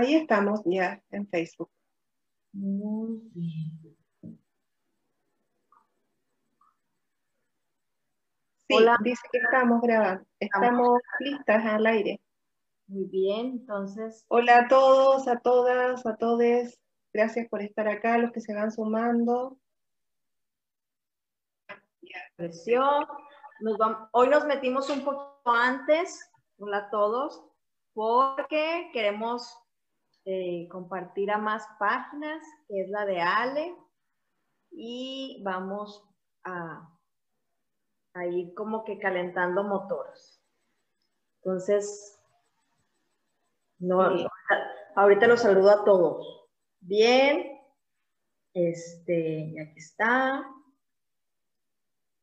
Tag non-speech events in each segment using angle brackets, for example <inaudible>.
Ahí estamos ya en Facebook. Muy bien. Sí, Hola. dice que estamos grabando. Estamos listas al aire. Muy bien, entonces, Hola a todos, a todas, a todes. Gracias por estar acá, los que se van sumando. presión. Nos vam- hoy nos metimos un poco antes, hola a todos, porque queremos eh, compartir a más páginas, que es la de Ale, y vamos a, a ir como que calentando motores. Entonces, no, Sí. ahorita, los saludo a todos. Bien, este, aquí está.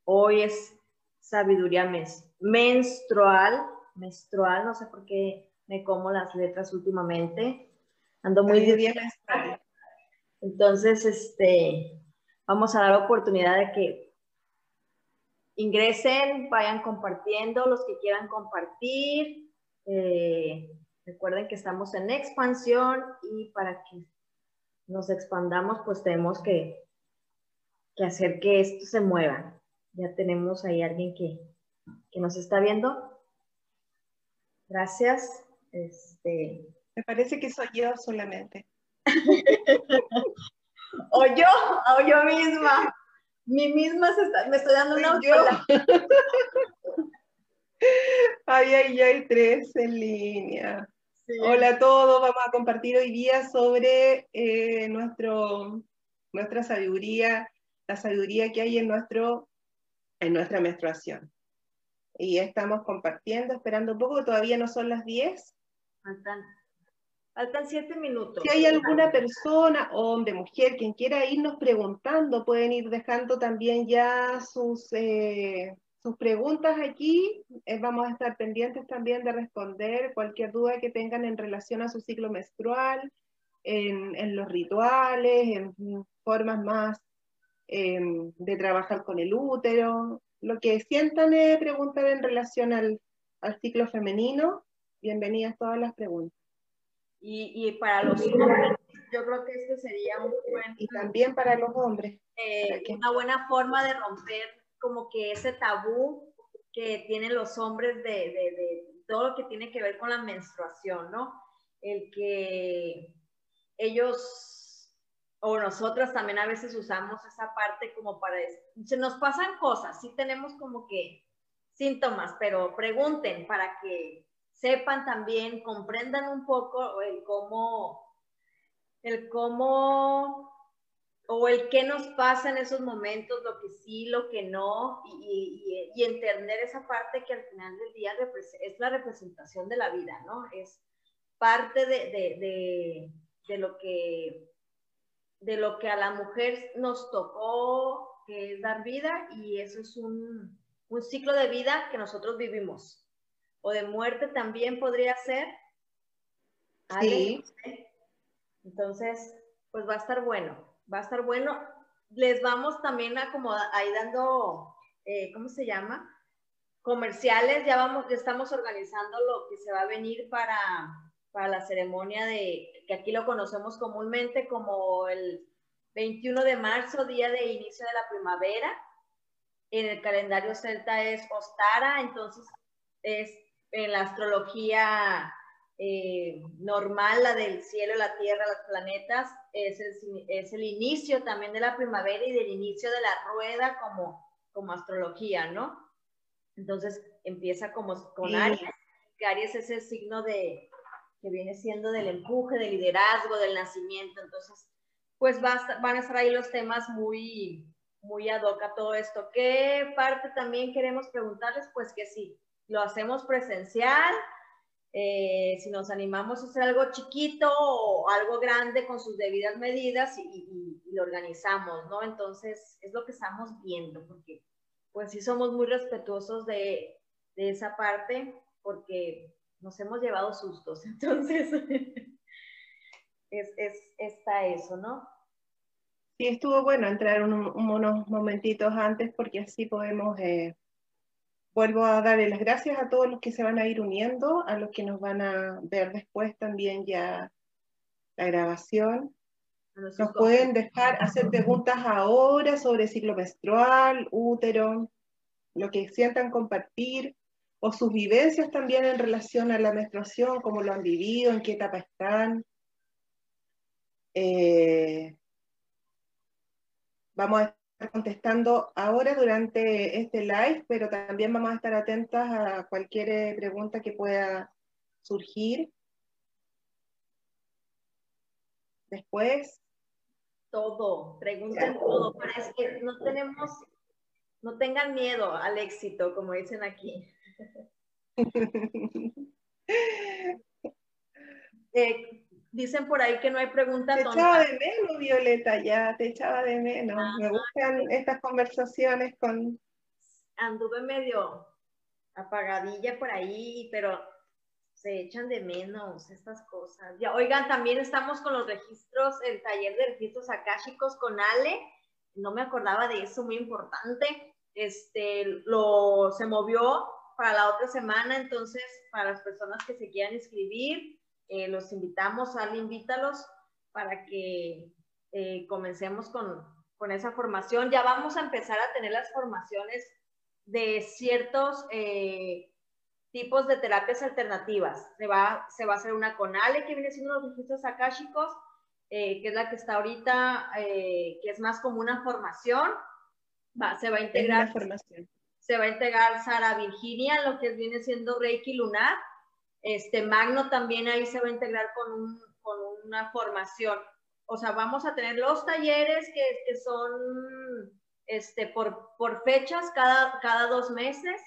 Hoy es sabiduría mes- menstrual, menstrual, no sé por qué me como las letras últimamente. Ando muy menstrual. Entonces, este, vamos a dar oportunidad de que ingresen, vayan compartiendo los que quieran compartir. Eh, recuerden que estamos en expansión y para que nos expandamos, pues tenemos que, que hacer que esto se mueva. Ya tenemos ahí alguien que, que nos está viendo. Gracias. Este, Me parece que soy yo solamente. <laughs> o yo, o yo misma. Mi misma se está- me estoy dando una yo. <laughs> Ay, ay, ay, tres en línea. Sí. Hola a todos, vamos a compartir hoy día sobre eh, nuestro, nuestra sabiduría, la sabiduría que hay en, nuestro, en nuestra menstruación. Y estamos compartiendo, esperando un poco, todavía no son las 10. Faltan, faltan siete minutos. Si hay alguna persona, hombre, mujer, quien quiera irnos preguntando, pueden ir dejando también ya sus, eh, sus preguntas aquí. Eh, vamos a estar pendientes también de responder cualquier duda que tengan en relación a su ciclo menstrual, en, en los rituales, en formas más eh, de trabajar con el útero. Lo que sientan eh, preguntar en relación al, al ciclo femenino, bienvenidas todas las preguntas. Y, y para los hombres, yo creo que este sería un buen, Y también para los hombres. eh, una buena forma de romper como que ese tabú que tienen los hombres de, de- de todo lo que tiene que ver con la menstruación, ¿no? El que ellos o nosotras también a veces usamos esa parte como para, se nos pasan cosas, sí tenemos como que síntomas, pero pregunten para que sepan también, comprendan un poco el cómo, el cómo o el qué nos pasa en esos momentos, lo que sí, lo que no, y, entender esa parte que al final del día es la representación de la vida, ¿no? Es parte de, de- de- de lo que de lo que a la mujer nos tocó, que es dar vida, y eso es un, un ciclo de vida que nosotros vivimos. O de muerte también podría ser. Sí. entonces, pues va a estar bueno, va a estar bueno. Les vamos también a como ahí dando, eh, ¿cómo se llama? Comerciales, ya vamos, ya estamos organizando lo que se va a venir para, para la ceremonia de, que aquí lo conocemos comúnmente como el 21 de marzo, día de inicio de la primavera. En el calendario celta es Ostara, entonces es en la astrología eh, normal, la del cielo, la tierra, los planetas, es el, es el, inicio también de la primavera y del inicio de la rueda como, como astrología, ¿no? Entonces empieza como con Sí. Aries, que Aries es el signo de, que viene siendo del empuje, del liderazgo, del nacimiento, entonces pues va a van a estar ahí los temas muy, muy ad hoc a todo esto. ¿Qué parte también queremos preguntarles? Pues que sí, lo hacemos presencial, eh, si nos animamos a hacer algo chiquito o algo grande con sus debidas medidas y, lo organizamos, ¿no? Entonces, es lo que estamos viendo, porque pues sí somos muy respetuosos de, de esa parte, porque nos hemos llevado sustos, <laughs> entonces es, es, está eso, ¿no? Sí, estuvo bueno entrar un- unos momentitos antes porque así podemos, eh, vuelvo a darle las gracias a todos los que se van a ir uniendo, a los que nos van a ver después también ya la grabación. Nos pueden dejar hacer preguntas ahora sobre ciclo menstrual, útero, lo que sientan compartir, o sus vivencias también en relación a la menstruación, cómo lo han vivido, en qué etapa están. Eh, vamos a contestando ahora durante este live, pero también vamos a estar atentas a cualquier eh, pregunta que pueda surgir. Después. Todo, pregunten todo, pero es que no tenemos, no tengan miedo al éxito, como dicen aquí. <laughs> Eh, dicen por ahí que no hay pregunta Te echaba de menos, Violeta, ya, te echaba de menos. Ah, Me gustan estas conversaciones con... Anduve medio apagadilla por ahí, pero se echan de menos estas cosas. Ya, oigan, también estamos con los registros, el taller de registros akáshicos con Ale. No me acordaba de eso, muy importante. Este, lo, se movió para la otra semana, entonces, para las personas que se quieran inscribir, eh, los invitamos, al invítalos para que eh, comencemos con, con, esa formación. Ya vamos a empezar a tener las formaciones de ciertos eh, tipos de terapias alternativas. Se va, se va a hacer una con Ale, que viene siendo los registros akáshicos, que es la que está ahorita, que es más como una formación. Va, se va a integrar. formación se va a integrar Sara Virginia, lo que viene siendo Reiki Lunar. Este Magno también ahí se va a integrar con, con una formación. O sea, vamos a tener los talleres que, que son este, por, por fechas cada, cada dos meses,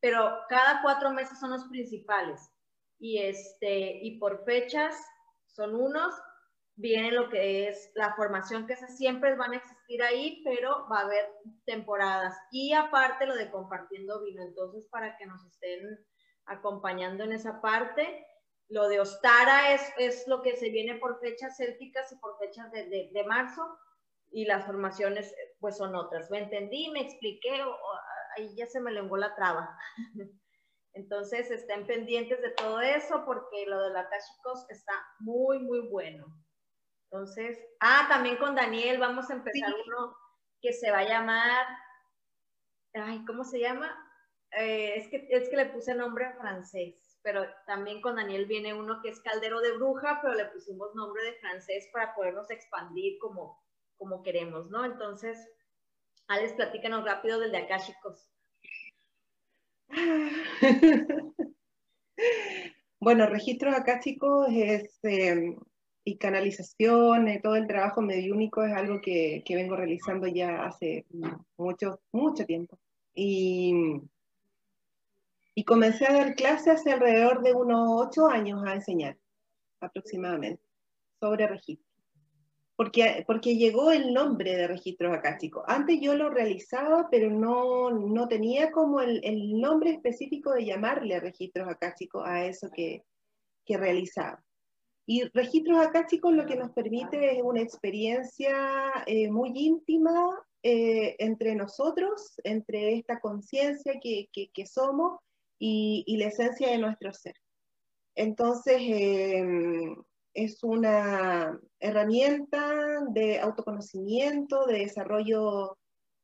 pero cada cuatro meses son los principales. Y, este, y por fechas son unos viene lo que es la formación, que esas siempre van a existir ahí, pero va a haber temporadas. Y aparte lo de compartiendo vino, entonces para que nos estén acompañando en esa parte. Lo de Ostara es, es lo que se viene por fechas célticas y por fechas de, de, marzo, y las formaciones pues son otras. Me entendí, me expliqué, ahí ya se me lenguó la traba. <laughs> Entonces estén pendientes de todo eso porque lo de la Tashikos está muy, muy bueno. Entonces, ah, también con Daniel vamos a empezar uno que se va a llamar, ay, ¿cómo se llama? Eh, es, que, es que le puse nombre francés, pero también con Daniel viene uno que es Caldero de Bruja, pero le pusimos nombre de francés para podernos expandir como, como queremos, ¿no? Entonces, Alex, platícanos rápido del de acá, chicos. <laughs> bueno, registros acá, chicos, es em, y canalización, y todo el trabajo mediúnico es algo que, que, vengo realizando ya hace mucho, mucho tiempo. Y, y comencé a dar clases hace alrededor de unos ocho años a enseñar, aproximadamente, sobre registros. Porque, porque llegó el nombre de registros acásticos. Antes yo lo realizaba, pero no, no tenía como el, el nombre específico de llamarle registros acásticos a eso que, que realizaba. Y registros acá, chicos, lo que nos permite es una experiencia eh, muy íntima eh, entre nosotros, entre esta conciencia que, que, somos y, y, la esencia de nuestro ser. Entonces, em, es una herramienta de autoconocimiento, de desarrollo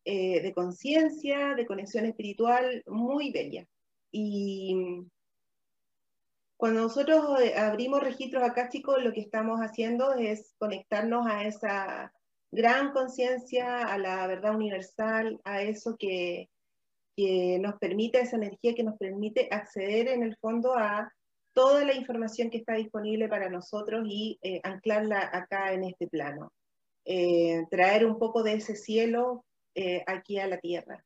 eh, de conciencia, de conexión espiritual muy bella. Y cuando nosotros eh, abrimos registros acá, chicos, lo que estamos haciendo es conectarnos a esa gran conciencia, a la verdad universal, a eso que, nos permite, esa energía que nos permite acceder en el fondo a toda la información que está disponible para nosotros y eh, anclarla acá en este plano. Eh, traer un poco de ese cielo aquí a la tierra.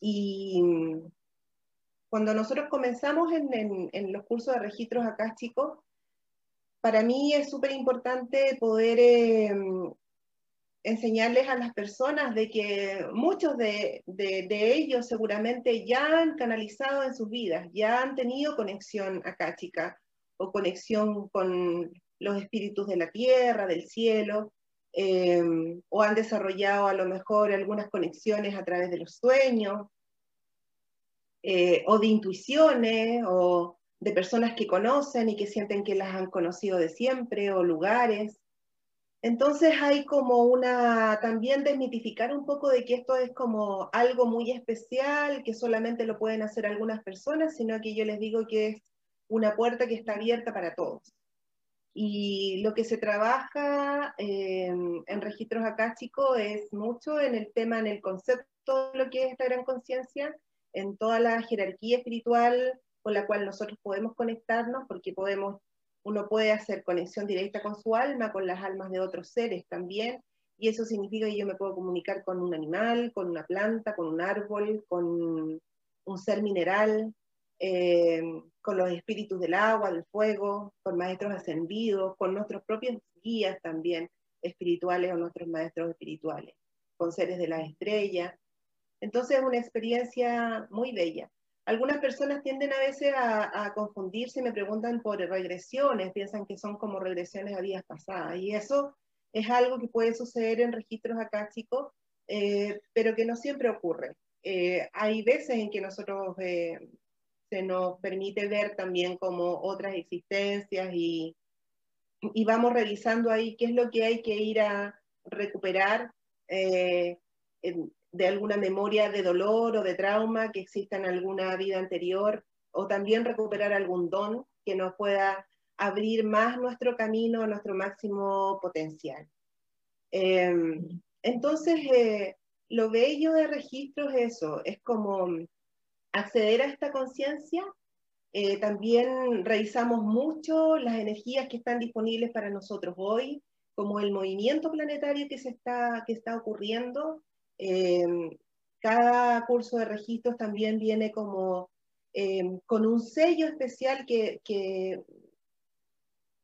Y cuando nosotros comenzamos en, los cursos de registros acá, chicos, para mí es súper importante poder em, enseñarles a las personas de que muchos de, ellos seguramente ya han canalizado en sus vidas, ya han tenido conexión acá, chica, o conexión con los espíritus de la tierra, del cielo, em, o han desarrollado a lo mejor algunas conexiones a través de los sueños, eh, o de intuiciones, o de personas que conocen y que sienten que las han conocido de siempre, o lugares. Entonces hay como una, también desmitificar un poco de que esto es como algo muy especial, que solamente lo pueden hacer algunas personas, sino que yo les digo que es una puerta que está abierta para todos. Y lo que se trabaja en registros acásticos es mucho en el tema, en el concepto de lo que es esta gran conciencia, en toda la jerarquía espiritual con la cual nosotros podemos conectarnos, porque podemos uno puede hacer conexión directa con su alma, con las almas de otros seres también, y eso significa que yo me puedo comunicar con un animal, con una planta, con un árbol, con un ser mineral, eh, con los espíritus del agua, del fuego, con maestros ascendidos, con nuestros propios guías también espirituales o nuestros maestros espirituales, con seres de las estrellas. Entonces es una experiencia muy bella. Algunas personas tienden a veces a, confundirse y me preguntan por regresiones, piensan que son como regresiones a días pasadas. Y eso es algo que puede suceder en registros acásticos, eh, pero que no siempre ocurre. Eh, hay veces en que nosotros eh, se nos permite ver también como otras existencias y, y, vamos revisando ahí qué es lo que hay que ir a recuperar de alguna memoria de dolor o de trauma que exista en alguna vida anterior, o también recuperar algún don que nos pueda abrir más nuestro camino, nuestro máximo potencial. Em, entonces, eh, lo bello de registros es eso, es como acceder a esta conciencia. Eh, también revisamos mucho las energías que están disponibles para nosotros hoy, como el movimiento planetario que, se está, que está ocurriendo, Em, cada curso de registros también viene como em, con un sello especial que, que,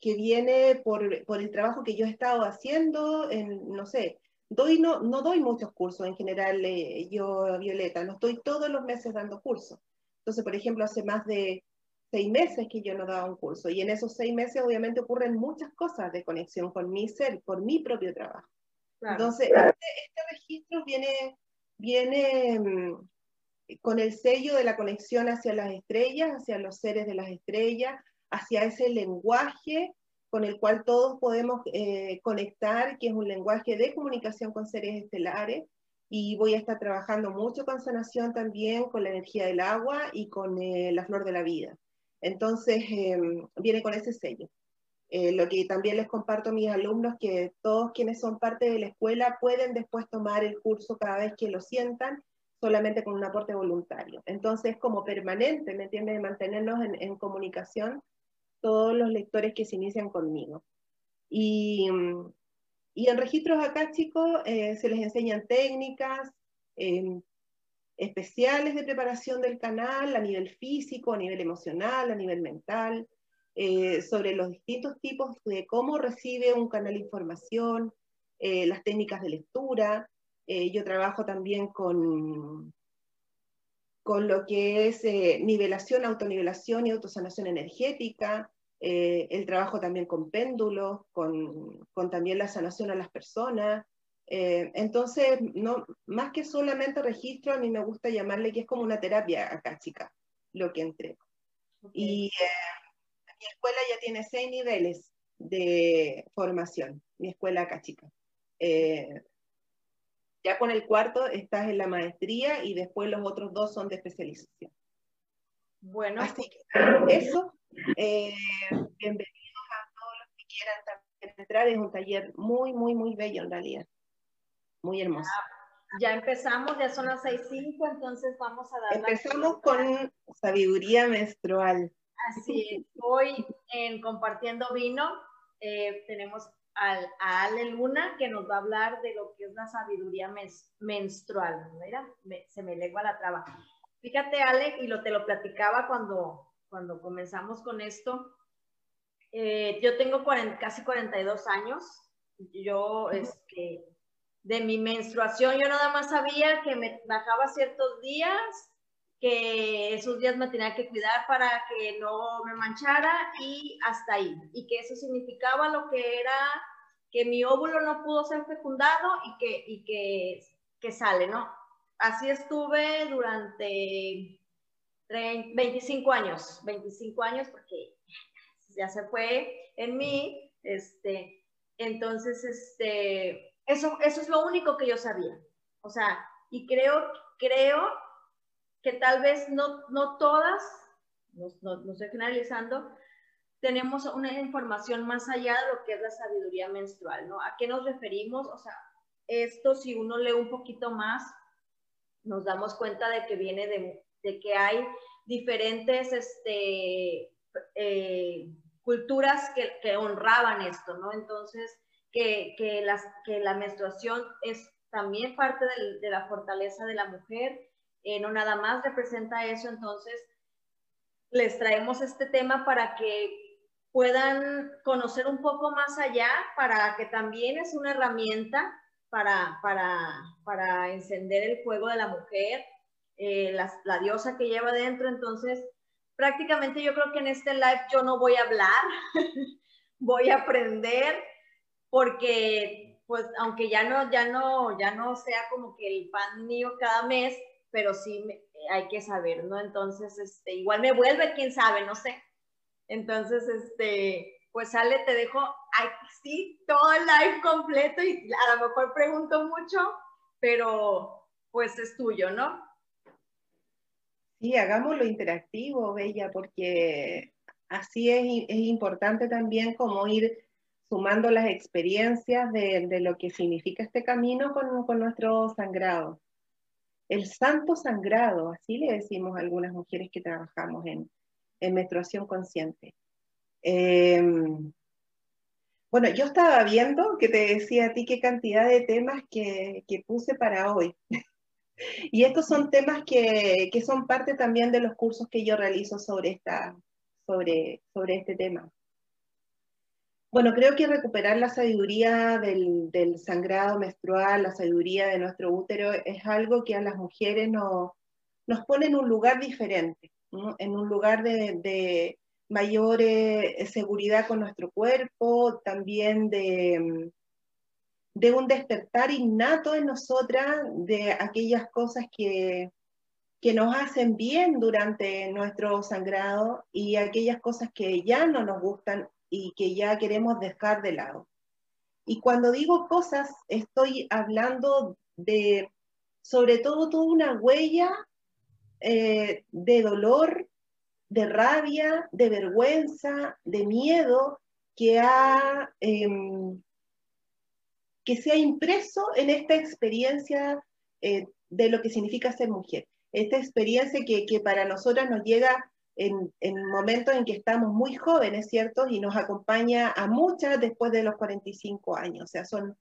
viene por, por, el trabajo que yo he estado haciendo, en, no sé, doy, no, no doy muchos cursos en general, eh, yo, Violeta, no estoy todos los meses dando cursos. Entonces, por ejemplo, hace más de seis meses que yo no daba un curso y en esos seis meses obviamente ocurren muchas cosas de conexión con mi ser, por mi propio trabajo. Entonces, este, este, registro viene, viene mm, con el sello de la conexión hacia las estrellas, hacia los seres de las estrellas, hacia ese lenguaje con el cual todos podemos eh, conectar, que es un lenguaje de comunicación con seres estelares. Y voy a estar trabajando mucho con sanación también, con la energía del agua y con eh, la flor de la vida. Entonces, em, viene con ese sello. Eh, lo que también les comparto a mis alumnos, que todos quienes son parte de la escuela pueden después tomar el curso cada vez que lo sientan, solamente con un aporte voluntario. Entonces, como permanente, ¿me entiendes? De mantenernos en, comunicación todos los lectores que se inician conmigo. Y, y en registros acá, chicos, eh, se les enseñan técnicas em, especiales de preparación del canal a nivel físico, a nivel emocional, a nivel mental, eh, sobre los distintos tipos de cómo recibe un canal de información, eh, las técnicas de lectura. Eh, yo trabajo también con, con lo que es nivelación, autonivelación y autosanación energética, el trabajo también con péndulos, con, con, también la sanación a las personas. entonces, no, más que solamente registro, a mí me gusta llamarle que es como una terapia acá, chica, lo que entrego. Y mi escuela ya tiene seis niveles de formación, mi escuela acá chica. Eh, ya con el cuarto estás en la maestría y después los otros dos son de especialización. Bueno. Así que eso, eh, bienvenidos a todos los que quieran también entrar. Es un taller muy, muy, muy bello en realidad. Muy hermoso. Ya, empezamos, ya son las seis cinco, entonces vamos a dar. Empezamos con sabiduría menstrual. Así Hoy en Compartiendo Vino eh, tenemos a Ale Luna que nos va a hablar de lo que es la sabiduría menstrual. Mira, se me legua la traba. Fíjate, Ale, y lo, te lo platicaba cuando, cuando comenzamos con esto. Eh, yo tengo casi 42 años. Yo, este, de mi menstruación, yo nada más sabía que me bajaba ciertos días que esos días me tenía que cuidar para que no me manchara y hasta ahí. Y que eso significaba lo que era que mi óvulo no pudo ser fecundado y que, y que, que sale, ¿no? Así estuve durante 25 años, 25 años porque ya se fue en mí, este, Entonces, este, eso, eso es lo único que yo sabía. O sea, y creo, creo que tal vez no, no todas, no, no, estoy generalizando, tenemos una información más allá de lo que es la sabiduría menstrual, ¿no? ¿A qué nos referimos? O sea, esto si uno lee un poquito más, nos damos cuenta de que viene de, de que hay diferentes este, eh, culturas que, que, honraban esto, ¿no? Entonces, que, que, las, que la menstruación es también parte de la fortaleza de la mujer, eh, no nada más representa eso, entonces les traemos este tema para que puedan conocer un poco más allá, para que también es una herramienta para, para, para encender el fuego de la mujer, eh, la, diosa que lleva dentro. Entonces, prácticamente yo creo que en este live yo no voy a hablar, <laughs> voy a aprender, porque pues aunque ya no, ya no, ya no sea como que el pan mío cada mes, pero sí hay que saber, ¿no? Entonces, este, igual me vuelve, quién sabe, no sé. Entonces, este, pues sale, te dejo sí todo el live completo y a lo mejor pregunto mucho, pero pues es tuyo, ¿no? Sí, hagámoslo interactivo, Bella, porque así es, es importante también como ir sumando las experiencias de, de lo que significa este camino con, con nuestro sangrado. El santo sangrado, así le decimos a algunas mujeres que trabajamos en, en menstruación consciente. Em, bueno, yo estaba viendo que te decía a ti qué cantidad de temas que, que puse para hoy. <laughs> y estos son temas que, que, son parte también de los cursos que yo realizo sobre, esta, sobre, sobre este tema. Bueno, creo que recuperar la sabiduría del, sangrado menstrual, la sabiduría de nuestro útero, es algo que a las mujeres nos pone en un lugar diferente, en un lugar de, mayor eh, seguridad con nuestro cuerpo, también de, de un despertar innato en nosotras de aquellas cosas que, que nos hacen bien durante nuestro sangrado y aquellas cosas que ya no nos gustan y que ya queremos dejar de lado. Y cuando digo cosas, estoy hablando de, sobre todo, toda una huella eh, de dolor, de rabia, de vergüenza, de miedo que, ha, em, que se ha impreso en esta experiencia eh, de lo que significa ser mujer. Esta experiencia que, que para nosotras nos llega en, en, momentos en que estamos muy jóvenes, ¿cierto? Y nos acompaña a muchas después de los 45 años. O sea, son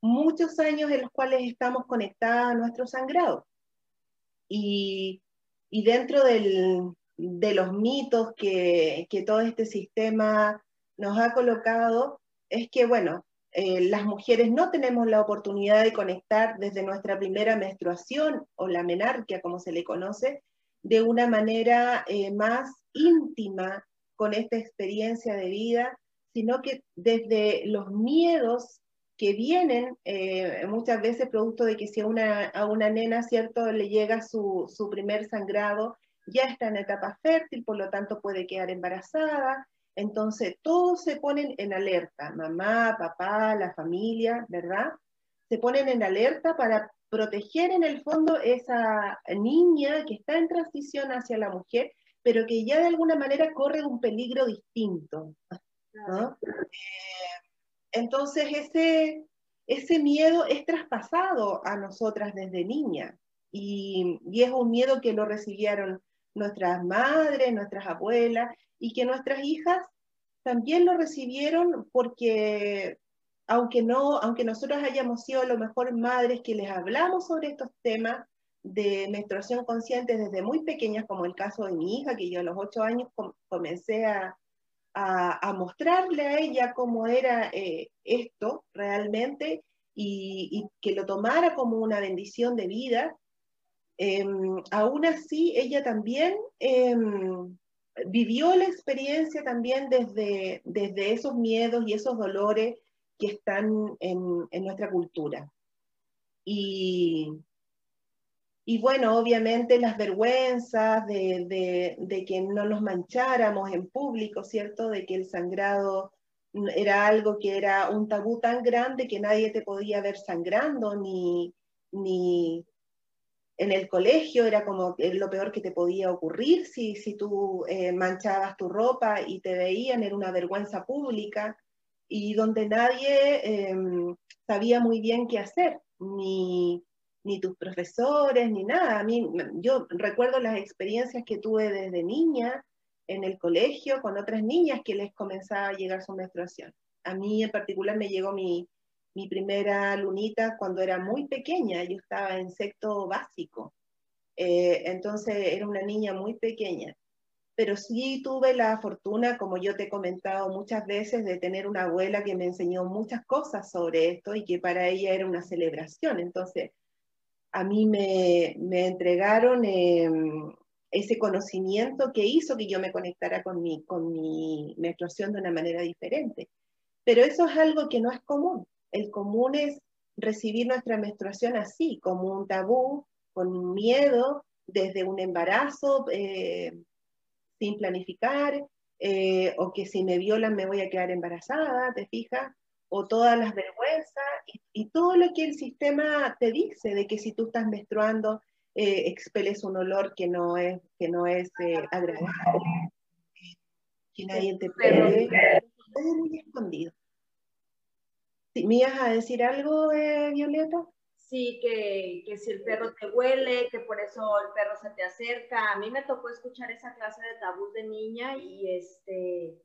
muchos años en los cuales estamos conectadas a nuestro sangrado. Y, y dentro del, de los mitos que, que, todo este sistema nos ha colocado es que, bueno, eh, las mujeres no tenemos la oportunidad de conectar desde nuestra primera menstruación o la menarquia, como se le conoce, de una manera eh, más íntima con esta experiencia de vida, sino que desde los miedos que vienen eh, muchas veces producto de que si a una, a una nena, ¿cierto?, le llega su, su primer sangrado, ya está en etapa fértil, por lo tanto puede quedar embarazada. Entonces, todos se ponen en alerta, mamá, papá, la familia, ¿verdad? Se ponen en alerta para proteger en el fondo esa niña que está en transición hacia la mujer, pero que ya de alguna manera corre un peligro distinto. ¿no? Eh, entonces, ese, ese miedo es traspasado a nosotras desde niña y, y es un miedo que lo recibieron nuestras madres, nuestras abuelas, y que nuestras hijas también lo recibieron porque aunque no, aunque nosotros hayamos sido a lo mejor madres que les hablamos sobre estos temas de menstruación consciente desde muy pequeñas, como el caso de mi hija, que yo a los ocho años comencé a, a, mostrarle a ella cómo era eh, esto realmente y, y, que lo tomara como una bendición de vida, Em, aún así, ella también em, vivió la experiencia también desde, desde esos miedos y esos dolores que están en, nuestra cultura. Y, y, bueno, obviamente las vergüenzas de, de, de, que no nos mancháramos en público, ¿cierto? De que el sangrado era algo que era un tabú tan grande que nadie te podía ver sangrando, ni, ni en el colegio era como lo peor que te podía ocurrir si, si tú eh, manchabas tu ropa y te veían, era una vergüenza pública y donde nadie em, sabía muy bien qué hacer, ni, ni tus profesores, ni nada. A mí, yo recuerdo las experiencias que tuve desde niña, en el colegio con otras niñas que les comenzaba a llegar su menstruación. A mí en particular me llegó mi, mi primera lunita cuando era muy pequeña, yo estaba en sexto básico, eh, entonces era una niña muy pequeña. Pero sí tuve la fortuna, como yo te he comentado muchas veces, de tener una abuela que me enseñó muchas cosas sobre esto y que para ella era una celebración. Entonces, a mí me, me entregaron em, ese conocimiento que hizo que yo me conectara con mi, con mi menstruación de una manera diferente. Pero eso es algo que no es común. El común es recibir nuestra menstruación así, como un tabú, con miedo, desde un embarazo, eh, sin planificar, eh, o que si me violan me voy a quedar embarazada, ¿te fijas? O todas las vergüenzas y, y todo lo que el sistema te dice de que si tú estás menstruando eh, expeles un olor que no es, que no es eh, agradable, que nadie te puede, todo muy escondido. ¿Me ibas a decir algo, eh, Violeta? Sí, que, que, si el perro te huele, que por eso el perro se te acerca. A mí me tocó escuchar esa clase de tabús de niña y este,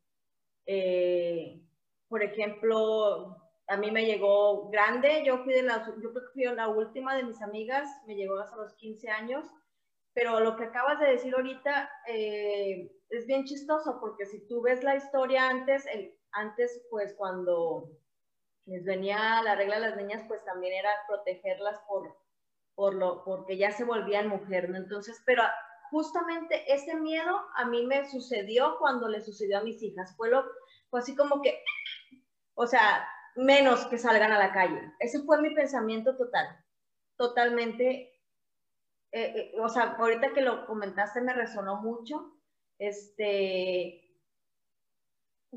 eh, por ejemplo, a mí me llegó grande, yo fui de la, yo creo que fui la última de mis amigas, me llegó hasta los 15 años, pero lo que acabas de decir ahorita eh, es bien chistoso, porque si tú ves la historia antes, el, antes pues cuando les venía la regla a las niñas, pues también era protegerlas por, por lo, porque ya se volvían mujer, ¿no? Entonces, pero justamente ese miedo a mí me sucedió cuando le sucedió a mis hijas, fue, lo, así como que, o sea, menos que salgan a la calle. Ese fue mi pensamiento total, totalmente. Eh, eh, o sea, ahorita que lo comentaste me resonó mucho. Este,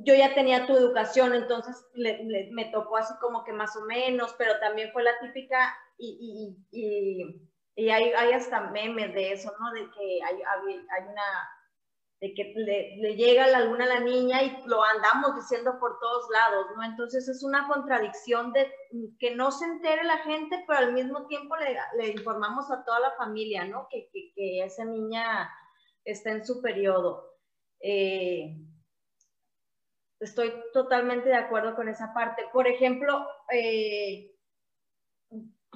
yo ya tenía tu educación, entonces me tocó así como que más o menos, pero también fue la típica y, y, hay, hay, hasta memes de eso, ¿no? De que hay, una de que le, llega la luna a la niña y lo andamos diciendo por todos lados, ¿no? Entonces es una contradicción de que no se entere la gente, pero al mismo tiempo le, informamos a toda la familia, ¿no? Que, que, esa niña está en su periodo. Eh, estoy totalmente de acuerdo con esa parte. Por ejemplo, eh,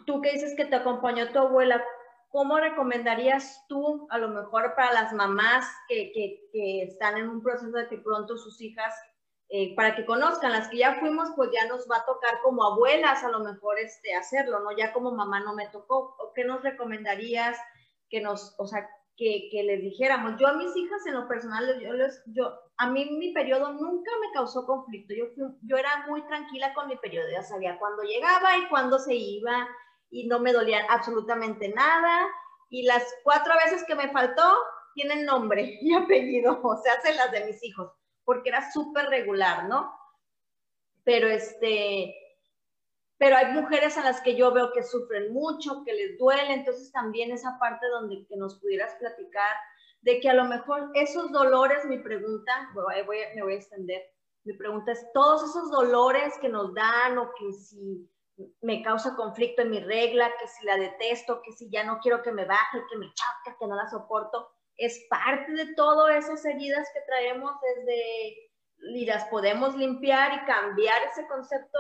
tú que dices que te acompañó tu abuela, ¿cómo recomendarías tú, a lo mejor para las mamás que, que, están en un proceso de que pronto sus hijas, eh, para que conozcan, las que ya fuimos, pues ya nos va a tocar como abuelas a lo mejor este, hacerlo, ¿no? Ya como mamá no me tocó, ¿qué nos recomendarías que nos, o sea, que, que les dijéramos? Yo a mis hijas en lo personal, yo, les, yo, a mí mi periodo nunca me causó conflicto, yo, yo era muy tranquila con mi periodo, ya sabía cuándo llegaba y cuándo se iba, y no me dolía absolutamente nada. Y las cuatro veces que me faltó tienen nombre y <laughs> apellido, o sea, hacen las de mis hijos, porque era súper regular, ¿no? Pero este, pero hay mujeres a las que yo veo que sufren mucho, que les duele, entonces también esa parte donde que nos pudieras platicar de que a lo mejor esos dolores, mi pregunta, voy, voy, me voy a extender, mi pregunta es, todos esos dolores que nos dan o que si me causa conflicto en mi regla, que si la detesto, que si ya no quiero que me baje, que me choca, que no la soporto, es parte de todas esas heridas que traemos desde y las podemos limpiar y cambiar ese concepto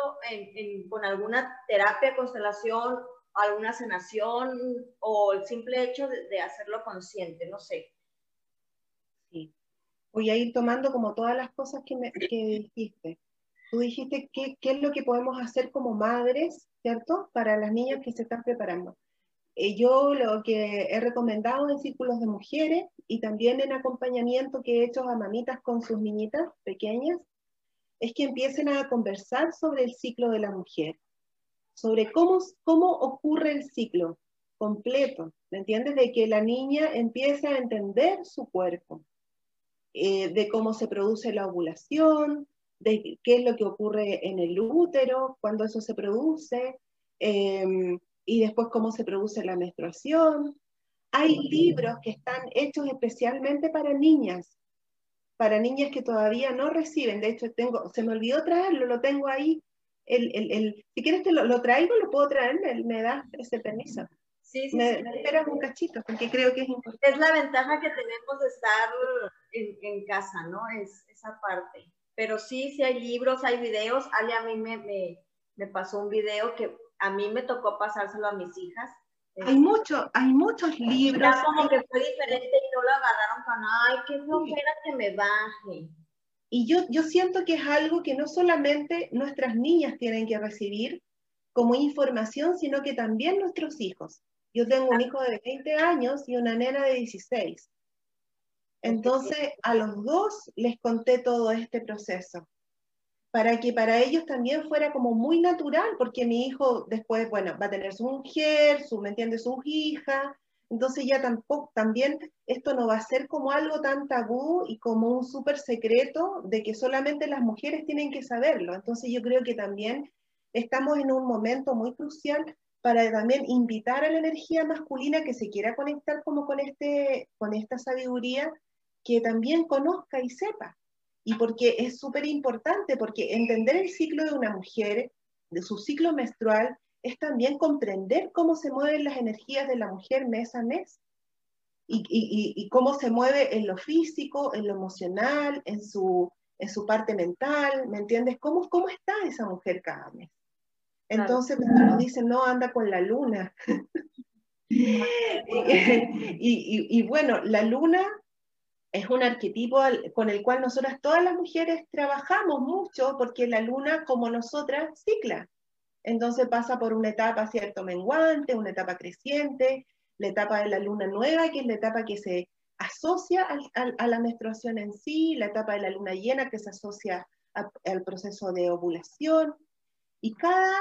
con alguna terapia, constelación, alguna sanación o el simple hecho de, hacerlo consciente, no sé. Voy a ir tomando como todas las cosas que, me, que dijiste tú dijiste qué, qué es lo que podemos hacer como madres, ¿cierto? Para las niñas que se están preparando. Eh, yo lo que he recomendado en círculos de mujeres y también en acompañamiento que he hecho a mamitas con sus niñitas pequeñas, es que empiecen a conversar sobre el ciclo de la mujer, sobre cómo, cómo ocurre el ciclo completo, ¿me entiendes? De que la niña empiece a entender su cuerpo, eh, de cómo se produce la ovulación, de qué es lo que ocurre en el útero, cuando eso se produce, em, y después cómo se produce la menstruación. Hay libros que están hechos especialmente para niñas, para niñas que todavía no reciben. De hecho, tengo, se me olvidó traerlo, lo tengo ahí. El, el, el, si quieres te lo, lo, traigo, lo puedo traer, me, me das ese permiso. Sí, sí, me, sí. me esperas un cachito, porque creo que es importante. Es la ventaja que tenemos de estar en, en casa, ¿no? Es esa parte. Pero sí, sí hay libros, hay videos. Ale a mí me, me, me pasó un video que a mí me tocó pasárselo a mis hijas. Hay, mucho, hay muchos libros. Ya como que fue diferente y no lo agarraron con, ay, qué flojera que me baje. Y yo, yo siento que es algo que no solamente nuestras niñas tienen que recibir como información, sino que también nuestros hijos. Yo tengo un hijo de 20 años y una nena de 16. Entonces, a los dos les conté todo este proceso, para que para ellos también fuera como muy natural, porque mi hijo después, bueno, va a tener su mujer, su, ¿me entiendes?, su hija, entonces ya tampoco, también esto no va a ser como algo tan tabú y como un súper secreto de que solamente las mujeres tienen que saberlo. Entonces yo creo que también estamos en un momento muy crucial para también invitar a la energía masculina que se quiera conectar como con, este, con esta sabiduría, que también conozca y sepa. Y porque es súper importante, porque entender el ciclo de una mujer, de su ciclo menstrual, es también comprender cómo se mueven las energías de la mujer mes a mes. Y, y, cómo se mueve en lo físico, en lo emocional, en su, en su parte mental, ¿me entiendes? ¿Cómo, ¿Cómo está esa mujer cada mes? Entonces, claro. cuando nos dicen, no, anda con la luna. <laughs> y, y, y, bueno, la luna es un arquetipo con el cual nosotras, todas las mujeres, trabajamos mucho porque la luna, como nosotras, cicla. Entonces pasa por una etapa, ¿cierto? Menguante, una etapa creciente, la etapa de la luna nueva, que es la etapa que se asocia al, al, a la menstruación en sí, la etapa de la luna llena, que se asocia a, al proceso de ovulación. Y cada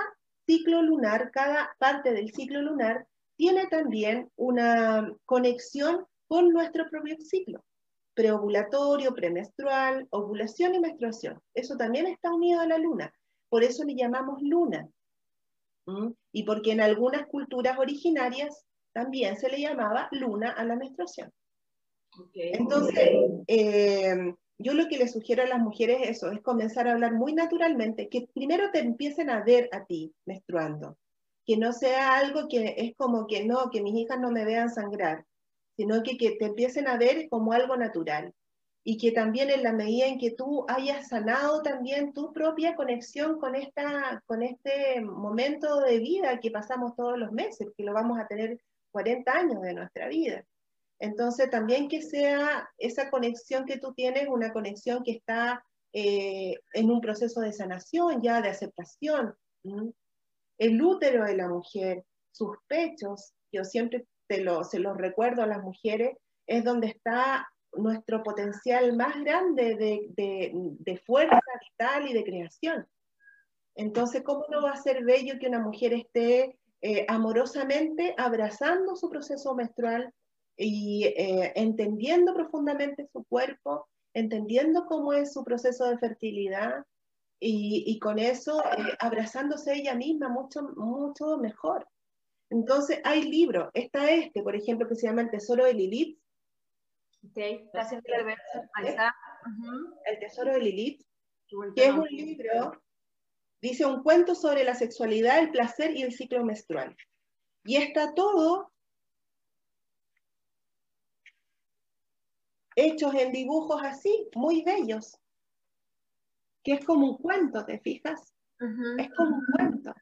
ciclo lunar, cada parte del ciclo lunar, tiene también una conexión con nuestro propio ciclo preovulatorio, premenstrual, ovulación y menstruación. Eso también está unido a la luna. Por eso le llamamos luna. ¿Mm? Y porque en algunas culturas originarias también se le llamaba luna a la menstruación. Okay. Entonces, eh, yo lo que le sugiero a las mujeres es eso, es comenzar a hablar muy naturalmente, que primero te empiecen a ver a ti menstruando, que no sea algo que es como que no, que mis hijas no me vean sangrar, sino que, que te empiecen a ver como algo natural. Y que también en la medida en que tú hayas sanado también tu propia conexión con, esta, con este momento de vida que pasamos todos los meses, que lo vamos a tener 40 años de nuestra vida. Entonces también que sea esa conexión que tú tienes, una conexión que está eh, en un proceso de sanación ya, de aceptación. El útero de la mujer, sus pechos, yo siempre te lo, se los recuerdo a las mujeres, es donde está nuestro potencial más grande de, de, de, fuerza vital y de creación. Entonces, ¿cómo no va a ser bello que una mujer esté eh, amorosamente abrazando su proceso menstrual y eh, entendiendo profundamente su cuerpo, entendiendo cómo es su proceso de fertilidad y, y con eso eh, abrazándose ella misma mucho, mucho mejor? Entonces, hay libros. Está este, por ejemplo, que se llama El Tesoro de Lilith. Ok, está haciendo el verso. Ahí está. Uh -huh. El Tesoro de Lilith, que es un libro, dice un cuento sobre la sexualidad, el placer y el ciclo menstrual. Y está todo hechos en dibujos así, muy bellos. Que es como un cuento, ¿te fijas? Uh -huh. Es como un cuento.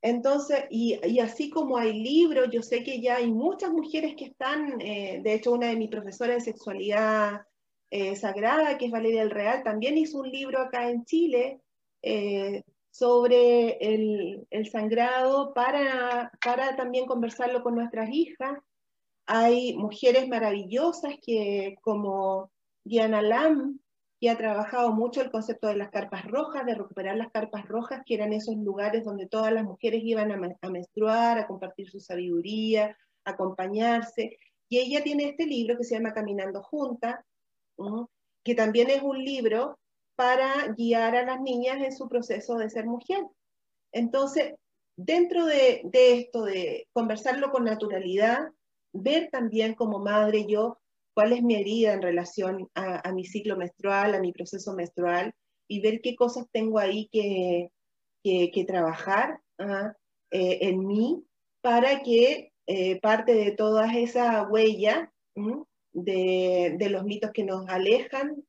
Entonces, y, y, así como hay libros, yo sé que ya hay muchas mujeres que están, eh, de hecho una de mis profesoras de sexualidad eh, sagrada, que es Valeria del Real, también hizo un libro acá en Chile eh, sobre el, el, sangrado para, para también conversarlo con nuestras hijas. Hay mujeres maravillosas que como Diana Lam, y ha trabajado mucho el concepto de las carpas rojas, de recuperar las carpas rojas, que eran esos lugares donde todas las mujeres iban a, a menstruar, a compartir su sabiduría, a acompañarse. Y ella tiene este libro que se llama Caminando Juntas, que también es un libro para guiar a las niñas en su proceso de ser mujer. Entonces, dentro de, esto, de conversarlo con naturalidad, ver también como madre yo cuál es mi herida en relación a, mi ciclo menstrual, a mi proceso menstrual, y ver qué cosas tengo ahí que, que, trabajar ¿ah? eh, en mí para que eh, parte de toda esa huella de, de, los mitos que nos alejan,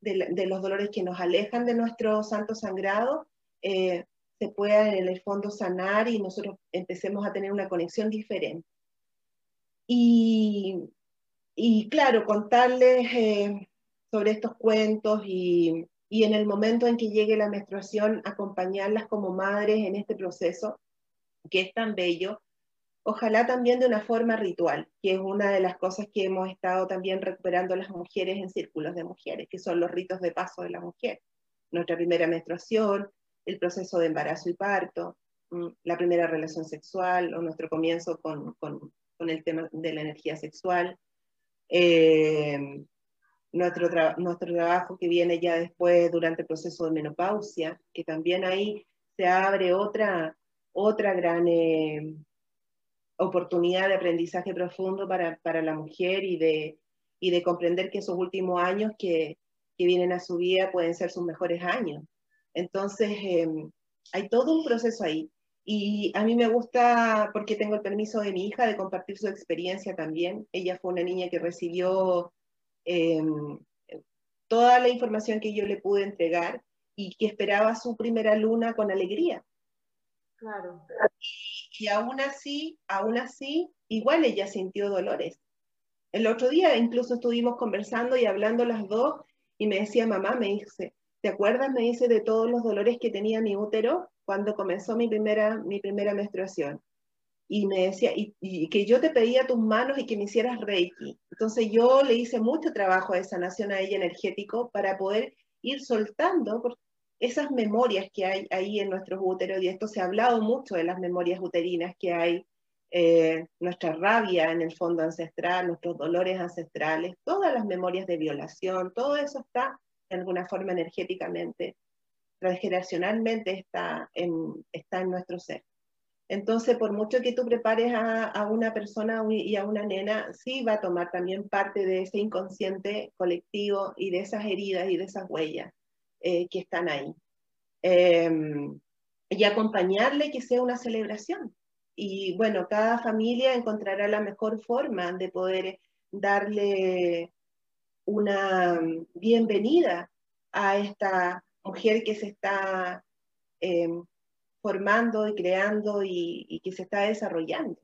de, de, los dolores que nos alejan de nuestro santo sangrado, eh, se pueda en el fondo sanar y nosotros empecemos a tener una conexión diferente. Y, y claro, contarles eh, sobre estos cuentos y, y, en el momento en que llegue la menstruación, acompañarlas como madres en este proceso que es tan bello, ojalá también de una forma ritual, que es una de las cosas que hemos estado también recuperando las mujeres en círculos de mujeres, que son los ritos de paso de la mujer. Nuestra primera menstruación, el proceso de embarazo y parto, mm, la primera relación sexual o nuestro comienzo con, con, con el tema de la energía sexual, eh, nuestro, nuestro trabajo que viene ya después durante el proceso de menopausia, que también ahí se abre otra, otra gran eh, oportunidad de aprendizaje profundo para, para, la mujer y de, y de comprender que esos últimos años que, que vienen a su vida pueden ser sus mejores años. Entonces, em, hay todo un proceso ahí. Y a mí me gusta, porque tengo el permiso de mi hija de compartir su experiencia también. Ella fue una niña que recibió em, toda la información que yo le pude entregar y que esperaba su primera luna con alegría. Claro. Y, y aún así, aún así, igual ella sintió dolores. El otro día incluso estuvimos conversando y hablando las dos y me decía, mamá, me dice, ¿te acuerdas? Me dice de todos los dolores que tenía mi útero cuando comenzó mi primera, mi primera menstruación. Y me decía, y, que yo te pedía tus manos y que me hicieras reiki. Entonces yo le hice mucho trabajo de sanación a ella energético para poder ir soltando esas memorias que hay ahí en nuestros úteros. Y esto se ha hablado mucho de las memorias uterinas que hay, eh, nuestra rabia en el fondo ancestral, nuestros dolores ancestrales, todas las memorias de violación, todo eso está de alguna forma energéticamente, transgeneracionalmente está en, está en nuestro ser. Entonces, por mucho que tú prepares a, una persona y a una nena, sí va a tomar también parte de ese inconsciente colectivo y de esas heridas y de esas huellas eh, que están ahí. Em, y acompañarle que sea una celebración. Y bueno, cada familia encontrará la mejor forma de poder darle una bienvenida a esta mujer que se está em, formando y creando y, que se está desarrollando.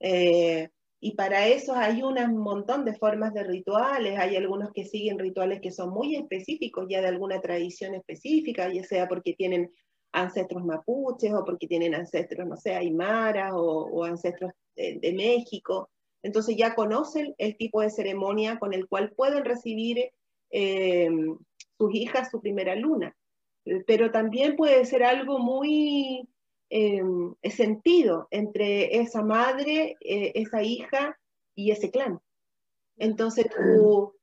Eh, y para eso hay un montón de formas de rituales, hay algunos que siguen rituales que son muy específicos ya de alguna tradición específica, ya sea porque tienen ancestros mapuches o porque tienen ancestros, no sé, aymaras o, ancestros de México. Entonces ya conocen el tipo de ceremonia con el cual pueden recibir eh, sus hijas su primera luna. Pero también puede ser algo muy eh, sentido entre esa madre, eh, esa hija y ese clan. Entonces tú,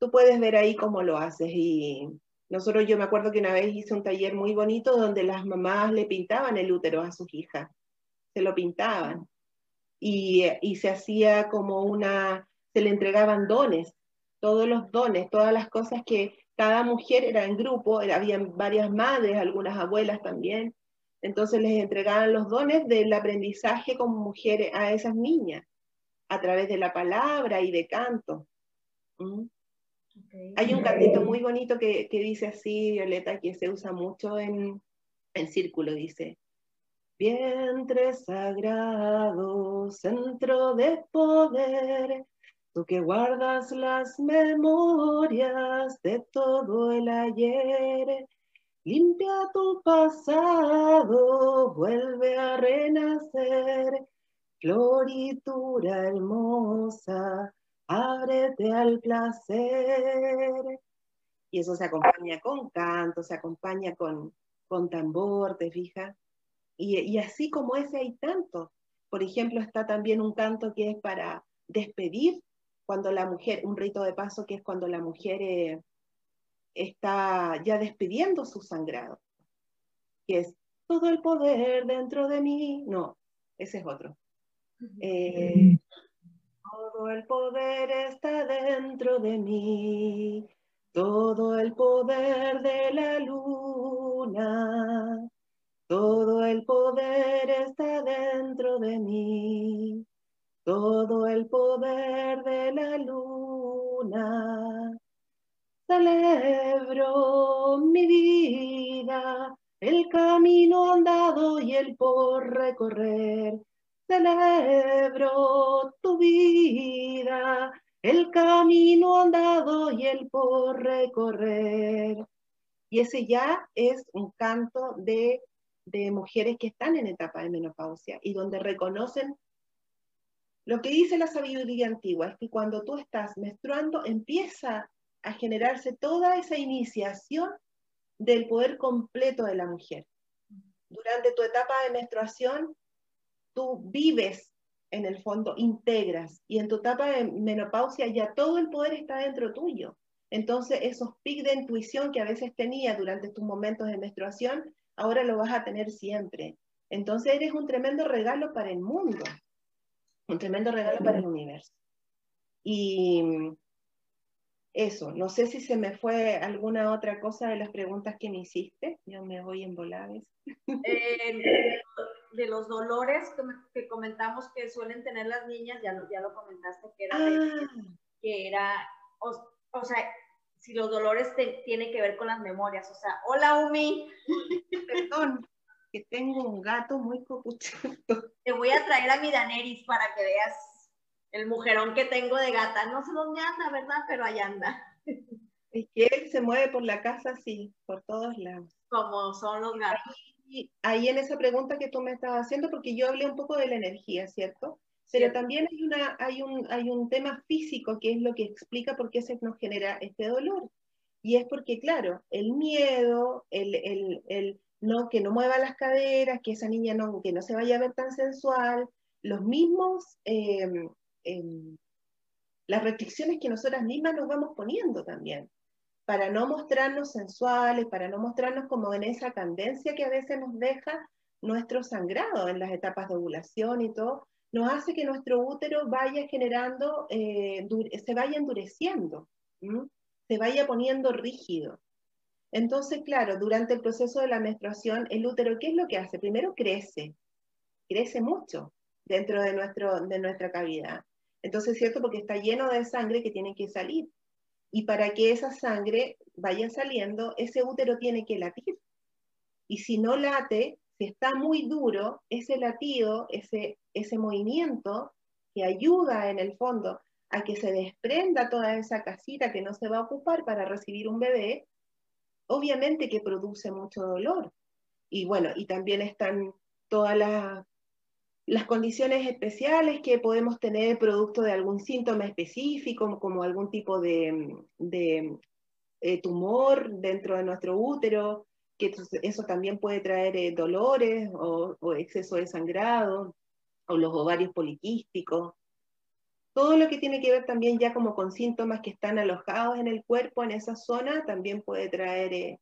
tú puedes ver ahí cómo lo haces. Y nosotros, yo me acuerdo que una vez hice un taller muy bonito donde las mamás le pintaban el útero a sus hijas, se lo pintaban y, se hacía como una, se le entregaban dones, todos los dones, todas las cosas que cada mujer era en grupo, era, habían varias madres, algunas abuelas también, entonces les entregaban los dones del aprendizaje como mujeres a esas niñas, a través de la palabra y de canto. ¿Mm? Hay un cantito muy bonito que, que, dice así, Violeta, que se usa mucho en, en círculo, dice, Vientre sagrado, centro de poder, tú que guardas las memorias de todo el ayer, limpia tu pasado, vuelve a renacer, floritura hermosa, ábrete al placer. Y eso se acompaña con canto, se acompaña con, con tambor, ¿te fijas? Y, así como ese hay tantos. Por ejemplo, está también un canto que es para despedir cuando la mujer, un rito de paso que es cuando la mujer eh, está ya despidiendo su sangrado, que es todo el poder dentro de mí. No, ese es otro. Eh, todo el poder está dentro de mí, todo el poder de la luna, todo el poder está dentro de mí, todo el poder de la luna. Celebro mi vida, el camino andado y el por recorrer celebro tu vida, el camino andado y el por recorrer. Y ese ya es un canto de, de mujeres que están en etapa de menopausia y donde reconocen lo que dice la sabiduría antigua, es que cuando tú estás menstruando empieza a generarse toda esa iniciación del poder completo de la mujer. Durante tu etapa de menstruación tú vives en el fondo, integras, y en tu etapa de menopausia ya todo el poder está dentro tuyo. Entonces, esos pics de intuición que a veces tenía durante tus momentos de menstruación, ahora lo vas a tener siempre. Entonces, eres un tremendo regalo para el mundo, un tremendo regalo para el universo. Y eso, no sé si se me fue alguna otra cosa de las preguntas que me hiciste. Yo me voy en volaves. Eh, de los dolores que, comentamos que suelen tener las niñas, ya lo, ya lo comentaste, que era, ah. que era o, sea, si los dolores tienen que ver con las memorias, o sea, hola Umi. <laughs> Perdón, que tengo un gato muy copuchento. <laughs> Te voy a traer a mi Daneris para que veas el mujerón que tengo de gata. No sé dónde anda, ¿verdad? Pero ahí anda. <laughs> Es que él se mueve por la casa así, por todos lados. Como son los gatos ahí en esa pregunta que tú me estabas haciendo, porque yo hablé un poco de la energía, ¿cierto? Pero también hay, una, hay, un, hay un tema físico que es lo que explica por qué se nos genera este dolor. Y es porque, claro, el miedo, el, el, el no, que no mueva las caderas, que esa niña no, que no se vaya a ver tan sensual, los mismos, em, em, las restricciones que nosotras mismas nos vamos poniendo también para no mostrarnos sensuales, para no mostrarnos como en esa candencia que a veces nos deja nuestro sangrado en las etapas de ovulación y todo, nos hace que nuestro útero vaya generando, eh, se vaya endureciendo, se vaya poniendo rígido. Entonces, claro, durante el proceso de la menstruación, el útero, ¿qué es lo que hace? Primero crece, crece mucho dentro de, nuestro, de nuestra cavidad. Entonces, ¿cierto? Porque está lleno de sangre que tiene que salir. Y para que esa sangre vaya saliendo, ese útero tiene que latir. Y si no late, si está muy duro, ese latido, ese, ese movimiento que ayuda en el fondo a que se desprenda toda esa casita que no se va a ocupar para recibir un bebé, obviamente que produce mucho dolor. Y bueno, y también están todas las las condiciones especiales que podemos tener producto de algún síntoma específico, como algún tipo de, eh, tumor dentro de nuestro útero, que eso también puede traer eh, dolores o, exceso de sangrado, o los ovarios poliquísticos. Todo lo que tiene que ver también ya como con síntomas que están alojados en el cuerpo, en esa zona, también puede traer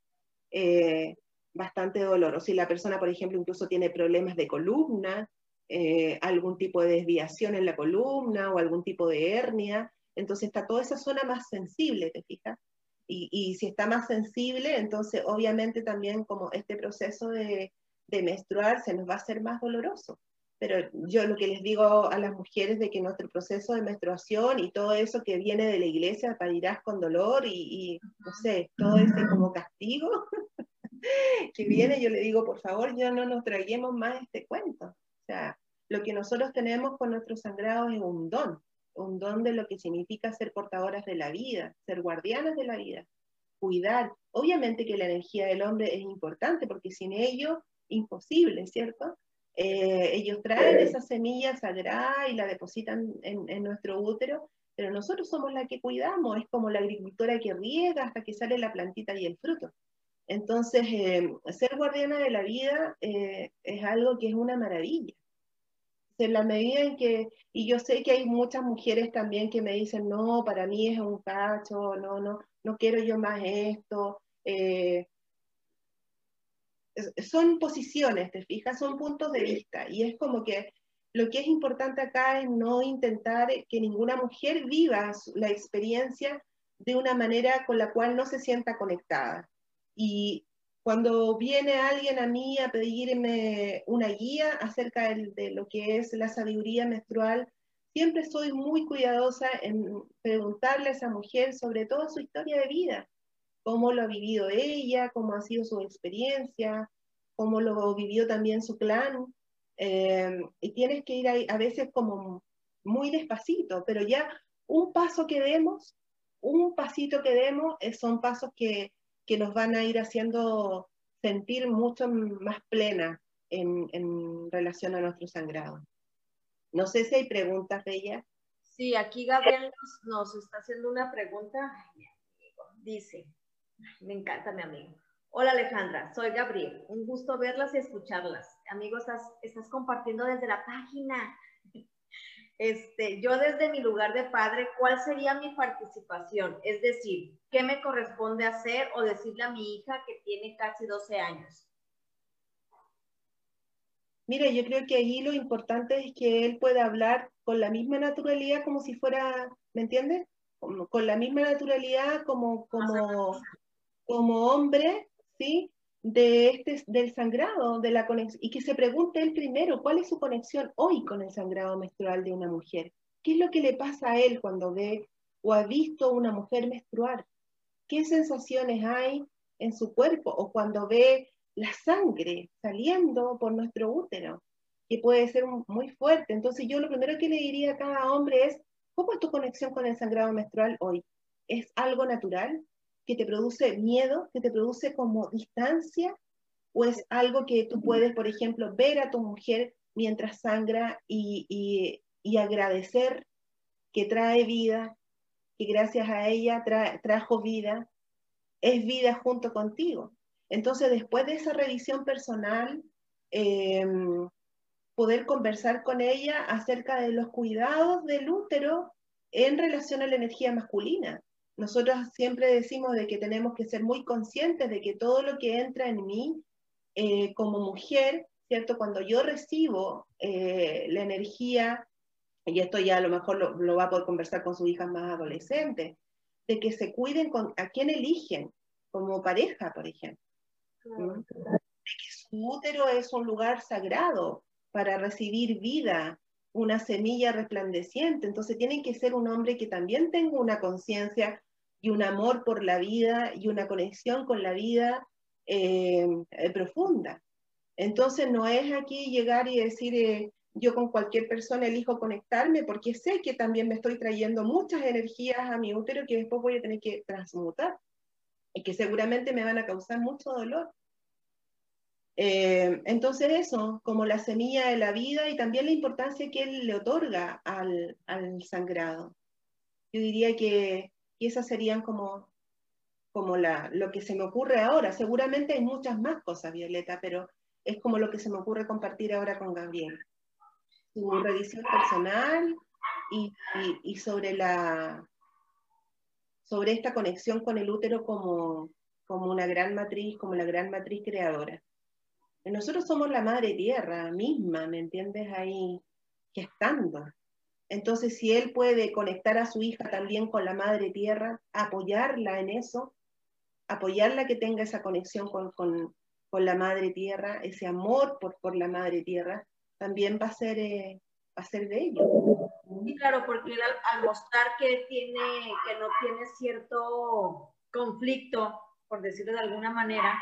eh, bastante dolor. O si la persona, por ejemplo, incluso tiene problemas de columna, eh, algún tipo de desviación en la columna o algún tipo de hernia. Entonces está toda esa zona más sensible, ¿te fijas? Y, si está más sensible, entonces obviamente también como este proceso de, de menstruar se nos va a hacer más doloroso. Pero yo lo que les digo a las mujeres de que nuestro proceso de menstruación y todo eso que viene de la iglesia parirás con dolor y, y no sé, todo ese como castigo <laughs> que viene, yo le digo, por favor, ya no nos traguemos más este cuento. O sea, lo que nosotros tenemos con nuestros sangrados es un don, un don de lo que significa ser portadoras de la vida, ser guardianas de la vida, cuidar. Obviamente que la energía del hombre es importante porque sin ello, imposible, ¿cierto? Eh, ellos traen esa semilla sagrada y la depositan en, nuestro útero, pero nosotros somos la que cuidamos, es como la agricultora que riega hasta que sale la plantita y el fruto. Entonces, eh, ser guardiana de la vida eh, es algo que es una maravilla. En la medida en que, y yo sé que hay muchas mujeres también que me dicen, no, para mí es un cacho, no, no, no quiero yo más esto. Eh, son posiciones, te fijas, son puntos de vista. Y es como que lo que es importante acá es no intentar que ninguna mujer viva la experiencia de una manera con la cual no se sienta conectada. Y cuando viene alguien a mí a pedirme una guía acerca de, lo que es la sabiduría menstrual, siempre soy muy cuidadosa en preguntarle a esa mujer sobre todo su historia de vida, cómo lo ha vivido ella, cómo ha sido su experiencia, cómo lo vivió también su clan. Eh, y tienes que ir a veces como muy despacito, pero ya un paso que demos, un pasito que demos, eh, son pasos que, que nos van a ir haciendo sentir mucho más plena en, en relación a nuestro sangrado. No sé si hay preguntas, ella. Sí, aquí Gabriel nos, está haciendo una pregunta. Dice, me encanta mi amigo. Hola Alejandra, soy Gabriel. Un gusto verlas y escucharlas. Amigo, estás, estás compartiendo desde la página. Este, yo desde mi lugar de padre, ¿cuál sería mi participación? Es decir, ¿qué me corresponde hacer o decirle a mi hija que tiene casi 12 años? Mira, yo creo que ahí lo importante es que él pueda hablar con la misma naturalidad como si fuera, ¿me entiendes? con la misma naturalidad como, como, como hombre, ¿sí? de este, del sangrado, de la conexión, y que se pregunte él primero cuál es su conexión hoy con el sangrado menstrual de una mujer. ¿Qué es lo que le pasa a él cuando ve o ha visto una mujer menstruar? ¿Qué sensaciones hay en su cuerpo o cuando ve la sangre saliendo por nuestro útero? Que puede ser muy fuerte. Entonces yo lo primero que le diría a cada hombre es, ¿cómo es tu conexión con el sangrado menstrual hoy? ¿Es algo natural? Que te produce miedo, que te produce como distancia, o es algo que tú puedes, por ejemplo, ver a tu mujer mientras sangra y, agradecer que trae vida, que gracias a ella trajo vida, es vida junto contigo. Entonces, después de esa revisión personal, em, poder conversar con ella acerca de los cuidados del útero en relación a la energía masculina nosotros siempre decimos de que tenemos que ser muy conscientes de que todo lo que entra en mí eh, como mujer, ¿cierto? Cuando yo recibo eh, la energía, y esto ya a lo mejor lo, va a poder conversar con sus hijas más adolescentes, de que se cuiden con a quién eligen como pareja, por ejemplo. ¿Mm? De que su útero es un lugar sagrado para recibir vida, una semilla resplandeciente. Entonces tiene que ser un hombre que también tenga una conciencia y un amor por la vida y una conexión con la vida eh, eh, profunda. Entonces no es aquí llegar y decir, eh, yo con cualquier persona elijo conectarme porque sé que también me estoy trayendo muchas energías a mi útero que después voy a tener que transmutar y que seguramente me van a causar mucho dolor. Eh, entonces eso, como la semilla de la vida y también la importancia que él le otorga al, sangrado. Yo diría que, esas serían como, como la, lo que se me ocurre ahora. Seguramente hay muchas más cosas, Violeta, pero es como lo que se me ocurre compartir ahora con Gabriel. Su revisión personal y, sobre, la, sobre esta conexión con el útero como, como una gran matriz, como la gran matriz creadora. Nosotros somos la madre tierra misma, ¿me entiendes? Ahí gestando. Entonces, si él puede conectar a su hija también con la madre tierra, apoyarla en eso, apoyarla que tenga esa conexión con, la madre tierra, ese amor por, por la madre tierra, también va a ser, eh, va a ser bello. Sí, claro, porque al, al, mostrar que, tiene, que no tiene cierto conflicto, por decirlo de alguna manera,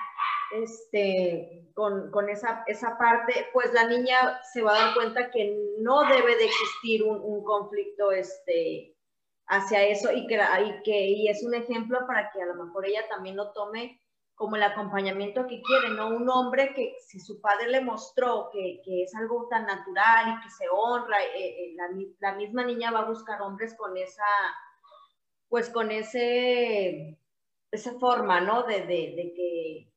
este, con, con esa, esa, parte, pues la niña se va a dar cuenta que no debe de existir un, un conflicto este, hacia eso y que, y que y es un ejemplo para que a lo mejor ella también lo tome como el acompañamiento que quiere, ¿no? Un hombre que si su padre le mostró que, que es algo tan natural y que se honra, eh, eh, la, la, misma niña va a buscar hombres con esa, pues con ese, esa forma, ¿no? De, de que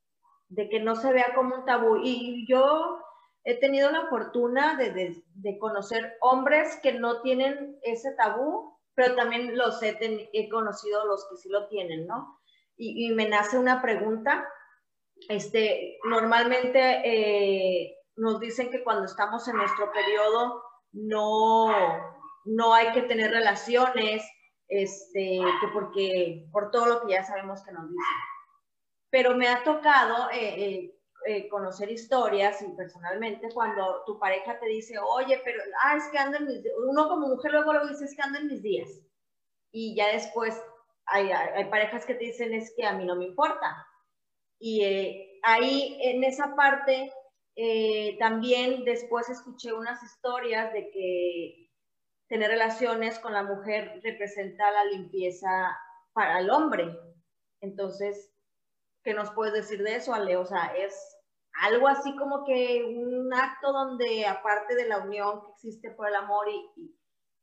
de que no se vea como un tabú. Y yo he tenido la fortuna de, de, conocer hombres que no tienen ese tabú, pero también los he, he conocido los que sí lo tienen, ¿no? Y, y, me nace una pregunta. Este, normalmente eh, nos dicen que cuando estamos en nuestro periodo no, no hay que tener relaciones, este, que porque por todo lo que ya sabemos que nos dicen. Pero me ha tocado eh, eh, eh, conocer historias y personalmente cuando tu pareja te dice, oye, pero, ah, es que ando en mis uno como mujer luego lo dice, es que ando en mis días. Y ya después hay, hay, parejas que te dicen, es que a mí no me importa. Y ahí en esa parte también después escuché unas historias de que tener relaciones con la mujer representa la limpieza para el hombre. Entonces, ¿qué nos puedes decir de eso, Ale? O sea, es algo así como que un acto donde, aparte de la unión que existe por el amor, y,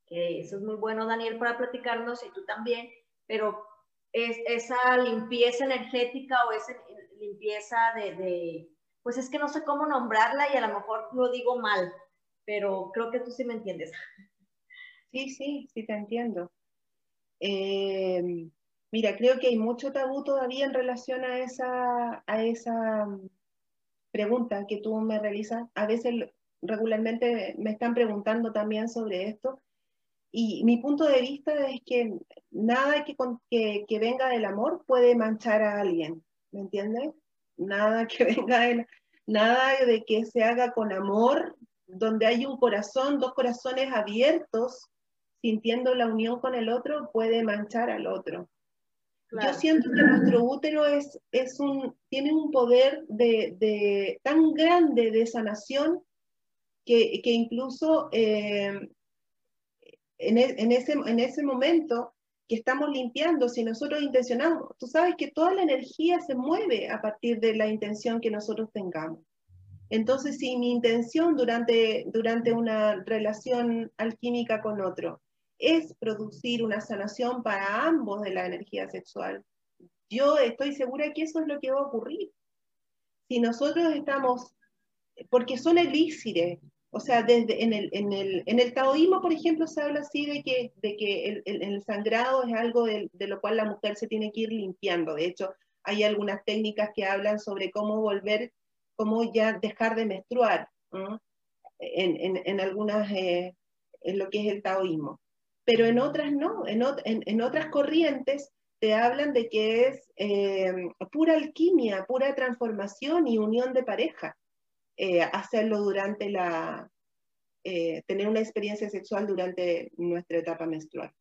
que eso es muy bueno, Daniel, para platicarnos, y tú también, pero es esa limpieza energética o esa limpieza de, de, pues es que no sé cómo nombrarla y a lo mejor lo digo mal, pero creo que tú sí me entiendes. Sí, sí, sí, te entiendo. Eh, mira, creo que hay mucho tabú todavía en relación a esa, a esa mm, pregunta que tú me realizas. A veces regularmente me están preguntando también sobre esto. Y mi punto de vista es que nada que, que, que venga del amor puede manchar a alguien, ¿me entiendes? Nada que <laughs> venga de, nada de que se haga con amor, donde hay un corazón, dos corazones abiertos, sintiendo la unión con el otro puede manchar al otro. Yo siento que nuestro útero es, es un, tiene un poder de, tan grande de sanación que, que incluso eh, en, e, en, ese, en ese momento que estamos limpiando, si nosotros intencionamos, tú sabes que toda la energía se mueve a partir de la intención que nosotros tengamos. Entonces, si mi intención durante, durante una relación alquímica con otro es producir una sanación para ambos de la energía sexual. Yo estoy segura que eso es lo que va a ocurrir. Si nosotros estamos, porque son elixires, o sea, desde en el, en el, en el taoísmo, por ejemplo, se habla así de que, de que el, sangrado es algo de, de, lo cual la mujer se tiene que ir limpiando. De hecho, hay algunas técnicas que hablan sobre cómo volver, cómo ya dejar de menstruar, en, en, en, algunas, eh, en lo que es el taoísmo pero en otras no, en, en, otras corrientes te hablan de que es eh, pura alquimia, pura transformación y unión de pareja, eh, hacerlo durante la, eh, tener una experiencia sexual durante nuestra etapa menstrual.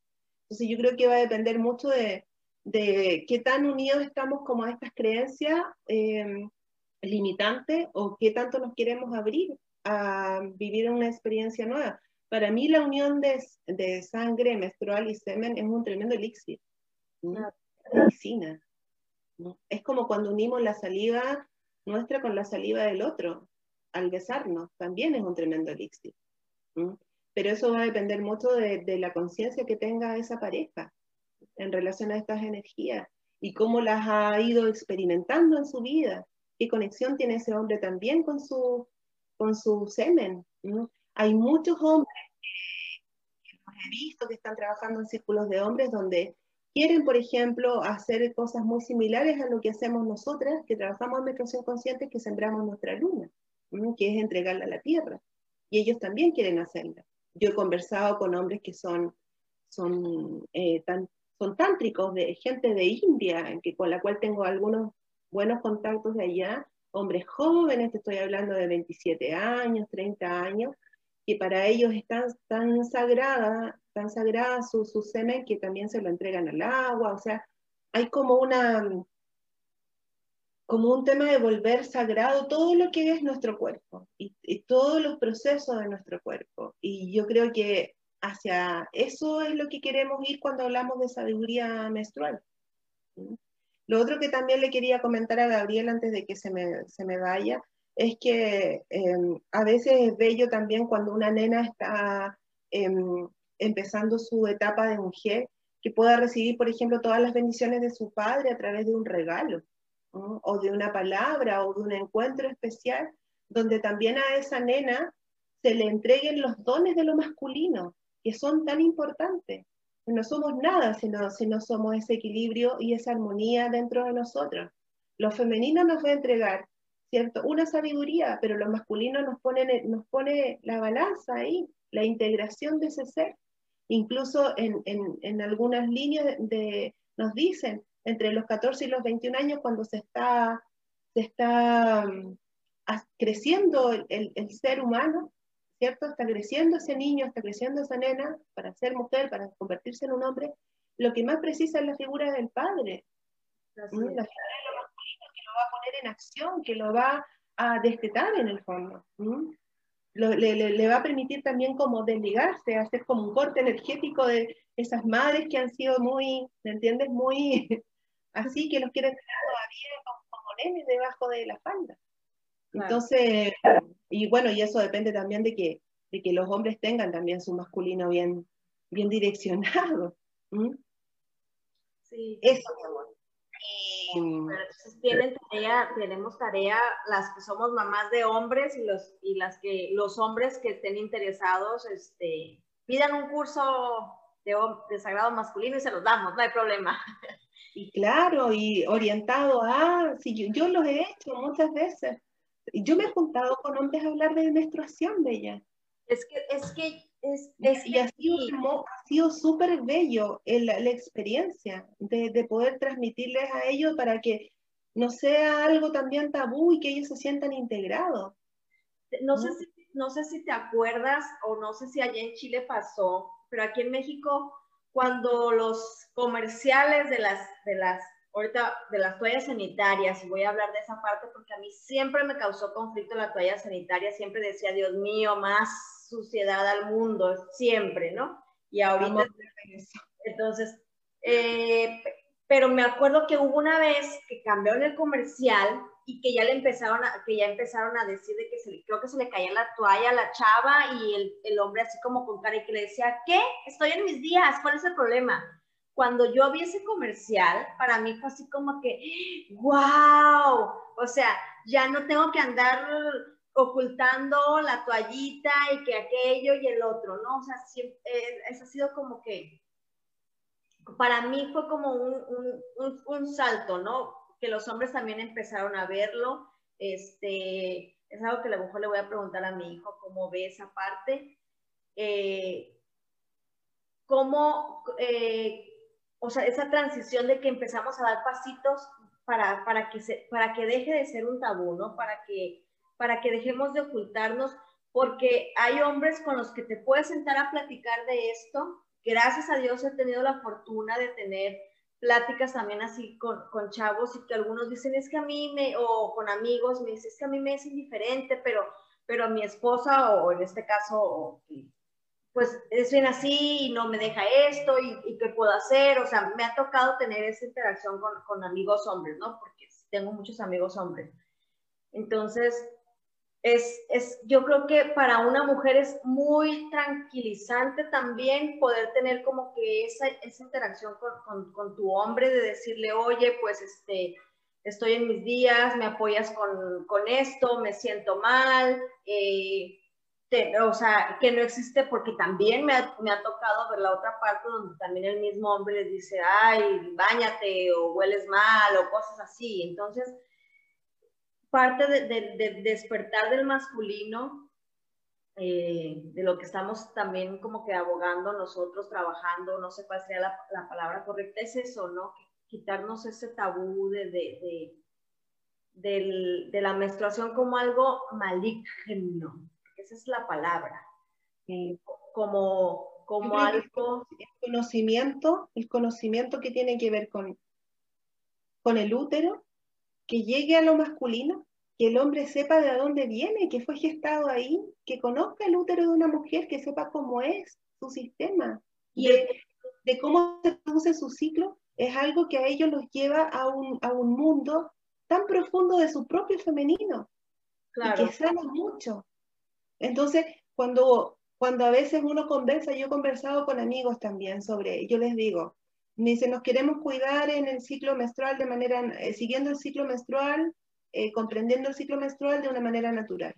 Entonces yo creo que va a depender mucho de, de qué tan unidos estamos como a estas creencias limitantes o qué tanto nos queremos abrir a vivir una experiencia nueva. Para mí la unión de, sangre menstrual y semen es un tremendo elixir, una medicina. Es como cuando unimos la saliva nuestra con la saliva del otro, al besarnos, también es un tremendo elixir. Pero eso va a depender mucho de, la conciencia que tenga esa pareja en relación a estas energías y cómo las ha ido experimentando en su vida, qué conexión tiene ese hombre también con su, con su semen. Hay muchos hombres que he visto que están trabajando en círculos de hombres donde quieren, por ejemplo, hacer cosas muy similares a lo que hacemos nosotras, que trabajamos en menstruación consciente, que sembramos nuestra luna, que es entregarla a la tierra. Y ellos también quieren hacerla. Yo he conversado con hombres que son, son, eh, tan, son tántricos, de gente de India, que, con la cual tengo algunos buenos contactos de allá, hombres jóvenes, te estoy hablando de 27 años, 30 años, que para ellos es tan, sagrada, tan sagrada su, su, semen que también se lo entregan al agua, o sea, hay como una como un tema de volver sagrado todo lo que es nuestro cuerpo y, todos los procesos de nuestro cuerpo. Y yo creo que hacia eso es lo que queremos ir cuando hablamos de sabiduría menstrual. Lo otro que también le quería comentar a Gabriel antes de que se me, se me vaya es que em, a veces es bello también cuando una nena está em, empezando su etapa de mujer, que pueda recibir, por ejemplo, todas las bendiciones de su padre a través de un regalo, o de una palabra, o de un encuentro especial, donde también a esa nena se le entreguen los dones de lo masculino, que son tan importantes. No somos nada si no, si no somos ese equilibrio y esa armonía dentro de nosotros. Lo femenino nos va a entregar, ¿cierto? Una sabiduría, pero lo masculino nos pone, nos pone la balanza ahí, la integración de ese ser. Incluso en, en, en algunas líneas de, nos dicen, entre los 14 y los 21 años, cuando se está, se está mm, creciendo el, el, ser humano, ¿cierto? Está creciendo ese niño, está creciendo esa nena para ser mujer, para convertirse en un hombre, lo que más precisa es la figura del padre. La figura de lo va a poner en acción, que lo va a destetar en el fondo. le, le, va a permitir también como desligarse, hacer como un corte energético de esas madres que han sido muy, ¿me entiendes? Muy <laughs> así, que los quieren tener todavía como, como nenes debajo de la falda. Entonces, y bueno, y eso depende también de que, de que los hombres tengan también su masculino bien, bien direccionado. Sí. Eso, mi amor. Tienen tarea, tenemos tarea las que somos mamás de hombres y los, y las que, los hombres que estén interesados, este, pidan un curso de, de sagrado masculino y se los damos, no hay problema. <laughs> Y claro, y orientado a, sí, yo, yo los he hecho muchas veces yo me he juntado con hombres a hablar de menstruación, Bella. Es que, es que, es, y ha sido, súper bello la, la experiencia de, de, poder transmitirles a ellos para que no sea algo también tabú y que ellos se sientan integrados. No, Sé, si, no sé si te acuerdas o no sé si allá en Chile pasó, pero aquí en México, cuando los comerciales de las, de las ahorita de las toallas sanitarias, y voy a hablar de esa parte porque a mí siempre me causó conflicto la toalla sanitaria, siempre decía, Dios mío, más suciedad al mundo, siempre, ¿no? Y ahorita, entonces, eh, pero me acuerdo que hubo una vez que cambiaron el comercial y que ya le empezaron a, que ya empezaron a decir de que se, creo que se le caía la toalla a la chava y el, el hombre así como con cara y que le decía, ¿qué? Estoy en mis días, ¿cuál es el problema? cuando yo vi ese comercial, para mí fue así como que, wow, o sea, ya no tengo que andar ocultando la toallita y que aquello y el otro, ¿no? O sea, siempre, eh, eso ha sido como que, para mí fue como un, un, un, salto, ¿no? Que los hombres también empezaron a verlo, este, es algo que a lo mejor le voy a preguntar a mi hijo, cómo ve esa parte. Eh, cómo, eh, o sea, esa transición de que empezamos a dar pasitos para, para, que, se, para que deje de ser un tabú, ¿no? Para que, para que dejemos de ocultarnos, porque hay hombres con los que te puedes sentar a platicar de esto. Gracias a Dios he tenido la fortuna de tener pláticas también así con, con chavos y que algunos dicen es que a mí me, o con amigos me dicen es que a mí me es indiferente, pero, pero a mi esposa o en este caso pues es bien así y no me deja esto y, qué puedo hacer. O sea, me ha tocado tener esa interacción con, con, amigos hombres, ¿no? Porque tengo muchos amigos hombres. Entonces, es, es, yo creo que para una mujer es muy tranquilizante también poder tener como que esa, esa interacción con, con, tu hombre, de decirle, oye, pues este, estoy en mis días, me apoyas con, con esto, me siento mal. Eh, o sea, que no existe porque también me ha, me ha, tocado ver la otra parte donde también el mismo hombre les dice, ay, bañate o hueles mal o cosas así. Entonces, parte de, de, despertar del masculino, eh, de lo que estamos también como que abogando nosotros, trabajando, no sé cuál sería la, la palabra correcta, es eso, ¿no? Quitarnos ese tabú de, de, de la menstruación como algo maligno esa es la palabra. como como algo... El conocimiento, el conocimiento que tiene que ver con, con el útero, que llegue a lo masculino, que el hombre sepa de dónde viene, que fue gestado ahí, que conozca el útero de una mujer, que sepa cómo es su sistema, y de, cómo se produce su ciclo, es algo que a ellos los lleva a un, a un mundo tan profundo de su propio femenino, y que sana mucho. Entonces, cuando, cuando a veces uno conversa, yo he conversado con amigos también sobre, yo les digo, me dice, nos queremos cuidar en el ciclo menstrual de manera, eh, siguiendo el ciclo menstrual, eh, comprendiendo el ciclo menstrual de una manera natural.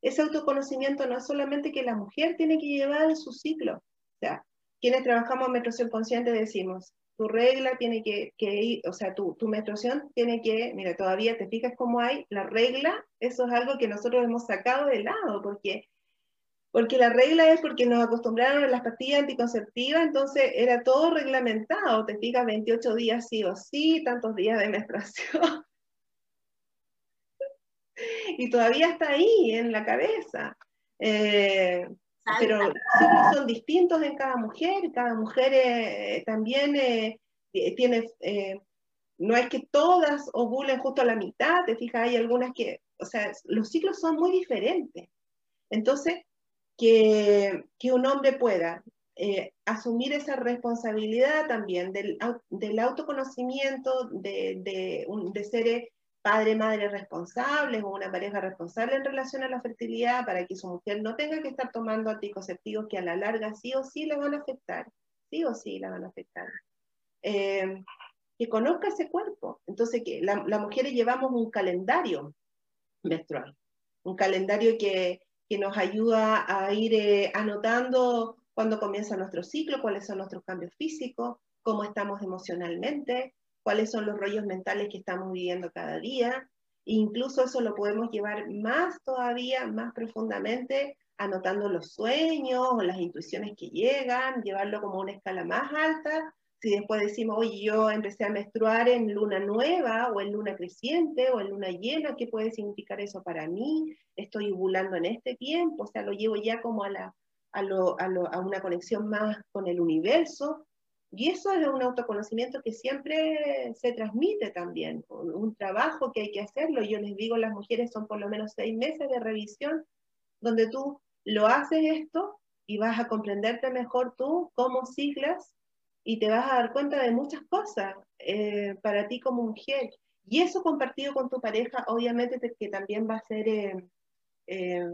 ese autoconocimiento no es solamente que la mujer tiene que llevar su ciclo. O sea, quienes trabajamos en menstruación consciente decimos, tu regla tiene que, ir, o sea, tu, tu, menstruación tiene que, mira, todavía te fijas cómo hay la regla, eso es algo que nosotros hemos sacado de lado, porque, porque la regla es porque nos acostumbraron a las pastillas anticonceptivas, entonces era todo reglamentado, te fijas 28 días sí o sí, tantos días de menstruación. <laughs> y todavía está ahí en la cabeza. Eh, pero son distintos en cada mujer, cada mujer eh, también eh, tiene, no es que todas ovulen justo a la mitad, te fijas, hay algunas que, o sea, los ciclos son muy diferentes. Entonces, que, un hombre pueda asumir esa responsabilidad también del, autoconocimiento, de, de, de ser padre, madre responsables o una pareja responsable en relación a la fertilidad para que su mujer no tenga que estar tomando anticonceptivos que a la larga sí o sí la van a afectar, sí o sí la van a afectar. Eh, que conozca ese cuerpo. Entonces, las mujeres llevamos un calendario menstrual, un calendario que, que nos ayuda a ir eh, anotando cuándo comienza nuestro ciclo, cuáles son nuestros cambios físicos, cómo estamos emocionalmente, cuáles son los rollos mentales que estamos viviendo cada día. Incluso eso lo podemos llevar más todavía, más profundamente, anotando los sueños o las intuiciones que llegan, llevarlo como una escala más alta. Si después decimos, oye, yo empecé a menstruar en luna nueva o en luna creciente o en luna llena, ¿qué puede significar eso para mí? Estoy ovulando en este tiempo, o sea, lo llevo ya como a, la, a, lo, a, lo, a una conexión más con el universo. Y eso es un autoconocimiento que siempre se transmite también, un trabajo que hay que hacerlo. Yo les digo, las mujeres son por lo menos seis meses de revisión, donde tú lo haces esto y vas a comprenderte mejor tú cómo siglas y te vas a dar cuenta de muchas cosas eh, para ti como mujer. Y eso compartido con tu pareja, obviamente que también va a ser eh, eh,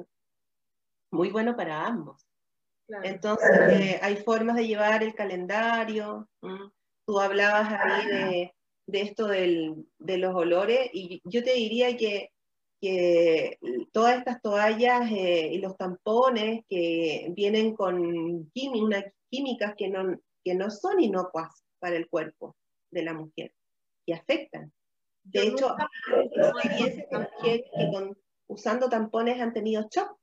muy bueno para ambos. Entonces, eh, hay formas de llevar el calendario. Tú hablabas ahí de, de esto del, de los olores y yo te diría que, que todas estas toallas eh, y los tampones que vienen con unas químicas que no, que no son inocuas para el cuerpo de la mujer y afectan. De hecho, hay que usando tampones han tenido shock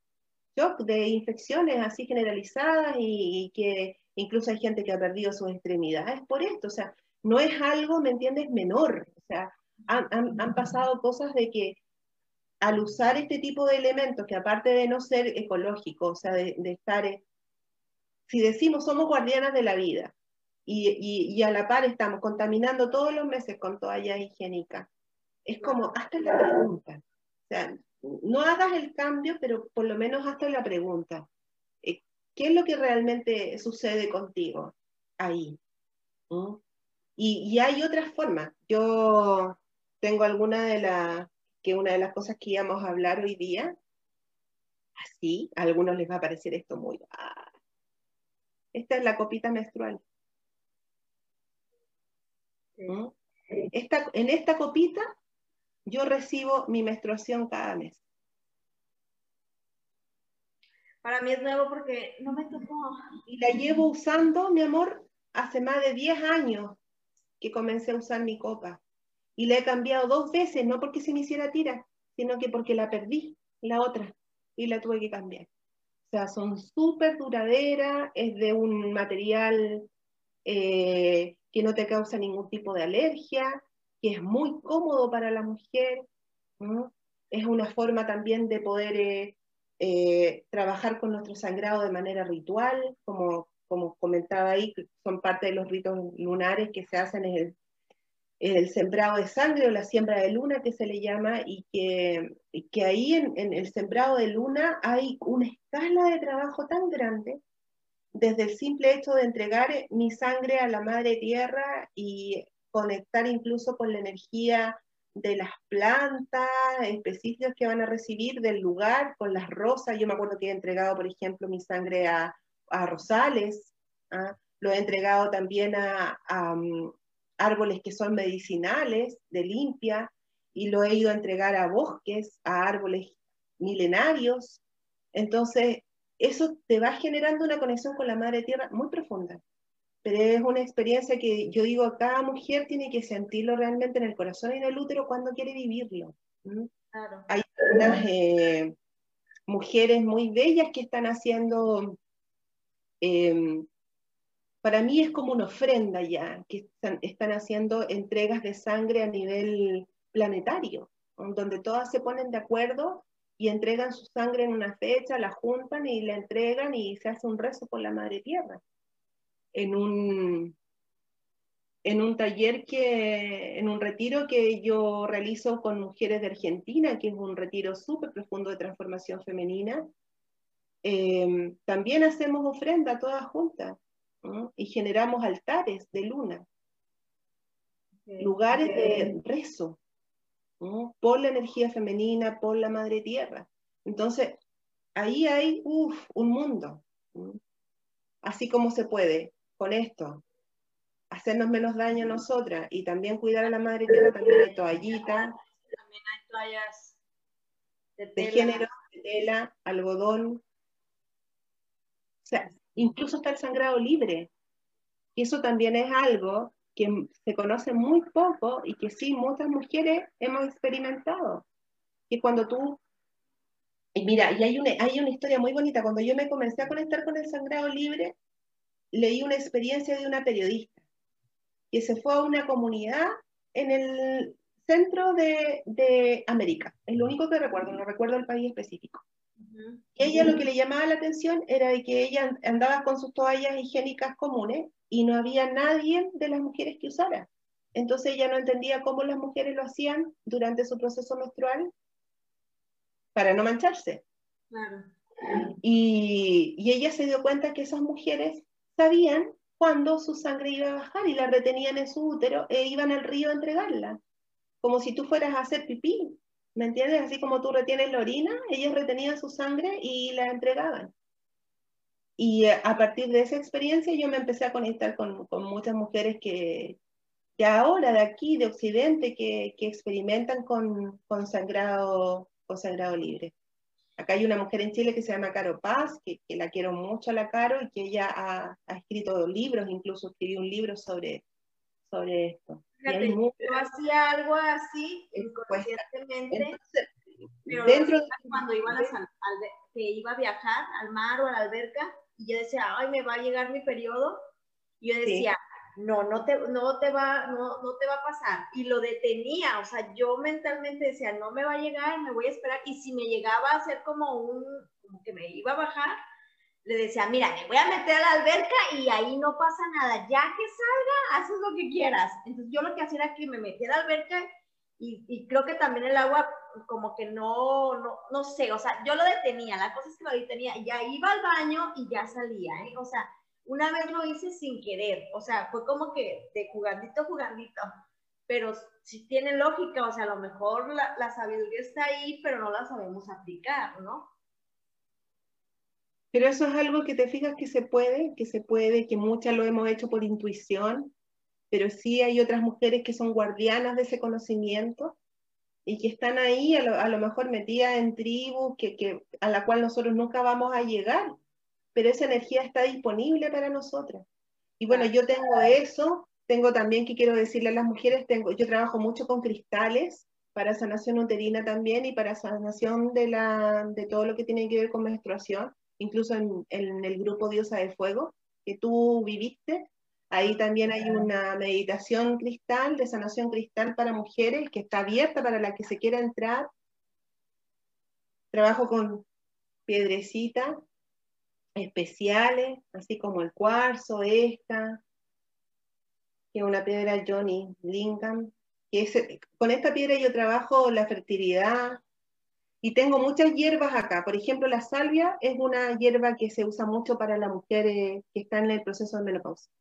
shock de infecciones así generalizadas y, que incluso hay gente que ha perdido sus extremidades por esto. O sea, no es algo, ¿me entiendes?, menor. O sea, han, han, pasado cosas de que al usar este tipo de elementos, que aparte de no ser ecológicos, o sea, de, estar, eh, si decimos somos guardianas de la vida y, a la par estamos contaminando todos los meses con toallas higiénicas, es como, hasta la pregunta. O sea, no hagas el cambio, pero por lo menos hazte la pregunta. Eh, ¿Qué es lo que realmente sucede contigo ahí? ¿Mm? Y, hay otras formas. Yo tengo alguna de las, que una de las cosas que íbamos a hablar hoy día, así, a algunos les va a parecer esto muy... Ah, esta es la copita menstrual. ¿Mm? Esta, en esta copita yo recibo mi menstruación cada mes. Para mí es nuevo porque no me tocó. Y la llevo usando, mi amor, hace más de 10 años que comencé a usar mi copa. Y la he cambiado dos veces, no porque se me hiciera tira, sino que porque la perdí, la otra, y la tuve que cambiar. Sea, son súper duraderas, es de un material eh, que no te causa ningún tipo de alergia, que es muy cómodo para la mujer, es una forma también de poder eh, eh, trabajar con nuestro sangrado de manera ritual, como, como comentaba ahí, son parte de los ritos lunares que se hacen en el, el sembrado de sangre o la siembra de luna que se le llama, y que, que ahí en, el sembrado de luna hay una escala de trabajo tan grande, desde el simple hecho de entregar mi sangre a la madre tierra y conectar incluso con la energía de las plantas específicas que van a recibir del lugar, con las rosas. Yo me acuerdo que he entregado, por ejemplo, mi sangre a, rosales, ¿ah? lo he entregado también a, árboles que son medicinales, de limpia, y lo he ido a entregar a bosques, a árboles milenarios, Entonces, eso te va generando una conexión con la madre tierra muy profunda. Pero es una experiencia que yo digo, cada mujer tiene que sentirlo realmente en el corazón y en el útero cuando quiere vivirlo. Hay unas eh, mujeres muy bellas que están haciendo, em, para mí es como una ofrenda ya, que están haciendo entregas de sangre a nivel planetario, donde todas se ponen de acuerdo y entregan su sangre en una fecha, la juntan y la entregan y se hace un rezo por la Madre Tierra. En un, en un taller que, en un retiro que yo realizo con mujeres de Argentina, que es un retiro súper profundo de transformación femenina, em, también hacemos ofrenda todas juntas y generamos altares de luna, lugares de rezo, por la energía femenina, por la madre tierra. Entonces, ahí hay un mundo. Así como se puede con esto, hacernos menos daño a nosotras y también cuidar a la madre tierra, también hay toallitas. También hay toallas de, género, de tela, algodón. O sea, incluso está el sangrado libre. Y eso también es algo que se conoce muy poco y que sí muchas mujeres hemos experimentado. Que cuando tú, y mira, y hay una, hay una historia muy bonita, cuando yo me comencé a conectar con el sangrado libre, leí una experiencia de una periodista que se fue a una comunidad en el centro de, de América. Es lo único que recuerdo, no recuerdo el país específico. Y ella lo que le llamaba la atención era que ella andaba con sus toallas higiénicas comunes y no había nadie de las mujeres que usara. Entonces ella no entendía cómo las mujeres lo hacían durante su proceso menstrual para no mancharse. Y, y, ella se dio cuenta que esas mujeres sabían cuándo su sangre iba a bajar y la retenían en su útero e iban al río a entregarla, como si tú fueras a hacer pipí, ¿me entiendes? Así como tú retienes la orina, ellas retenían su sangre y la entregaban. Y eh, a partir de esa experiencia yo me empecé a conectar con, con muchas mujeres que, que, ahora de aquí, de Occidente, que, que experimentan con, con, sangrado, con sangrado libre. Acá hay una mujer en Chile que se llama Caro Paz, que, que la quiero mucho a la Caro y que ella ha, ha, escrito libros, incluso escribió un libro sobre, sobre esto. Fíjate, yo hacía algo así inconscientemente, pero dentro de... cuando iban a, que iba a viajar al mar o a la alberca, y yo decía, ay, me va a llegar mi periodo. Y yo decía, no, no te, no, te va, no, no te va a pasar. Y lo detenía, o sea, yo mentalmente decía, no me va a llegar, me voy a esperar. Y si me llegaba a hacer como un, como que me iba a bajar, le decía, mira, me voy a meter a la alberca y ahí no pasa nada. Ya que salga, haces lo que quieras. Entonces yo lo que hacía era que me metía a la alberca y, creo que también el agua como que no, no, no sé, o sea, yo lo detenía, la cosa es que lo detenía, ya iba al baño y ya salía, ¿eh? O sea, una vez lo hice sin querer, o sea, fue como que de jugandito, jugandito, pero sí tiene lógica, o sea, a lo mejor la, la sabiduría está ahí, pero no la sabemos aplicar, ¿no? Pero eso es algo que te fijas que se puede, que se puede, que muchas lo hemos hecho por intuición, pero sí hay otras mujeres que son guardianas de ese conocimiento y que están ahí a lo, a lo mejor metidas en tribus que, que, a la cual nosotros nunca vamos a llegar, pero esa energía está disponible para nosotras. Y bueno, yo tengo eso, tengo también que quiero decirle a las mujeres, tengo, yo trabajo mucho con cristales para sanación uterina también y para sanación de, la, de todo lo que tiene que ver con menstruación, incluso en, en el grupo Diosa de Fuego, que tú viviste, Ahí también hay una meditación cristal, de sanación cristal para mujeres, que está abierta para la que se quiera entrar. Trabajo con piedrecitas especiales, así como el cuarzo, esta, que es una piedra Johnny Lincoln. con esta piedra yo trabajo la fertilidad y tengo muchas hierbas acá. Por ejemplo, la salvia es una hierba que se usa mucho para las mujeres que están en el proceso de menopausia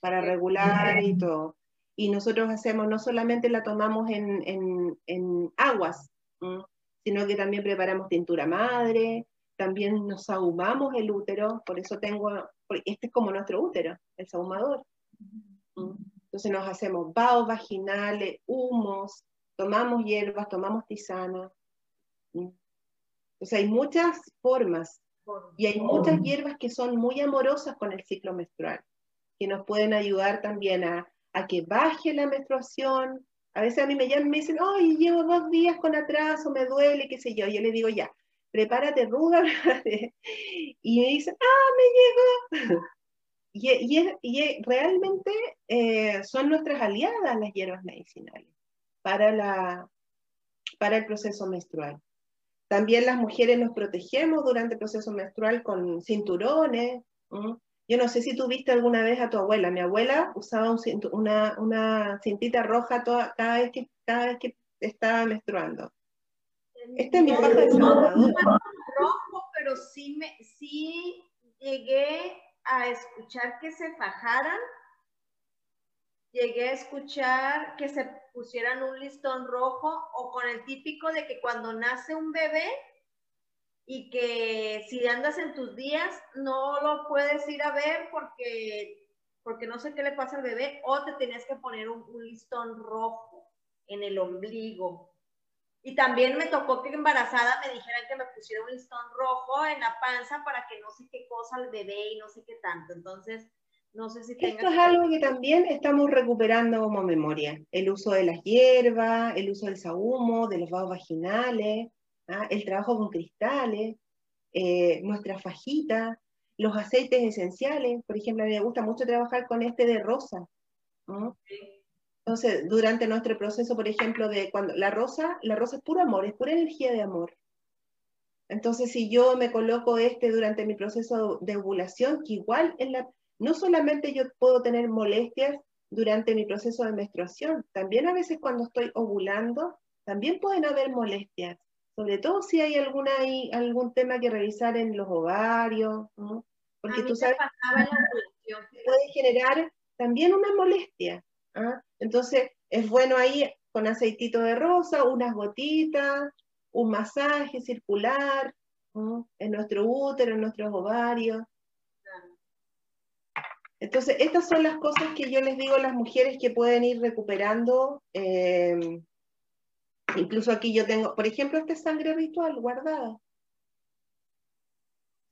para regular y todo. Y nosotros hacemos, no solamente la tomamos en, en, en aguas, sino que también preparamos tintura madre, también nos ahumamos el útero, por eso tengo, este es como nuestro útero, el sahumador. Entonces nos hacemos vaos vaginales, humos, tomamos hierbas, tomamos tisana. O sea, hay muchas formas y hay muchas hierbas que son muy amorosas con el ciclo menstrual, que nos pueden ayudar también a, a que baje la menstruación. A veces a mí me llaman y me dicen, ay, llevo dos días con atraso, me duele, qué sé yo. Yo le digo, ya, prepárate, ruga, <laughs> y me dicen, ah, me llegó. <laughs> Y, y, realmente eh, son nuestras aliadas las hierbas medicinales para, la, para el proceso menstrual. También las mujeres nos protegemos durante el proceso menstrual con cinturones. Yo no sé si tú viste alguna vez a tu abuela. Mi abuela usaba una, una, cintita roja toda, cada, vez que, cada vez que estaba menstruando. Este es mi paja de rojo, pero sí, me, sí llegué a escuchar que se fajaran, llegué a escuchar que se pusieran un listón rojo o con el típico de que cuando nace un bebé y que si andas en tus días no lo puedes ir a ver porque, porque no sé qué le pasa al bebé o te tenías que poner un, un listón rojo en el ombligo. Y también me tocó que embarazada me dijeran que me pusiera un listón rojo en la panza para que no sé qué cosa al bebé y no sé qué tanto. Entonces, no sé si Esto es algo que también estamos recuperando como memoria. El uso de las hierbas, el uso del sahumo, de los vasos vaginales, ¿ah? el trabajo con cristales, eh, nuestra fajita, los aceites esenciales. Por ejemplo, a mí me gusta mucho trabajar con este de rosa. Entonces, durante nuestro proceso, por ejemplo, de cuando la rosa, la rosa es puro amor, es pura energía de amor. Entonces, si yo me coloco este durante mi proceso de ovulación, que igual en la, no solamente yo puedo tener molestias durante mi proceso de menstruación, también a veces cuando estoy ovulando, también pueden haber molestias, sobre todo si hay alguna algún tema que revisar en los ovarios, porque tú sabes que puede generar también una molestia. ¿ah? Entonces, es bueno ahí con aceitito de rosa, unas gotitas, un masaje circular en nuestro útero, en nuestros ovarios. Entonces, estas son las cosas que yo les digo a las mujeres que pueden ir recuperando. Eh, incluso aquí yo tengo, por ejemplo, esta sangre ritual guardada.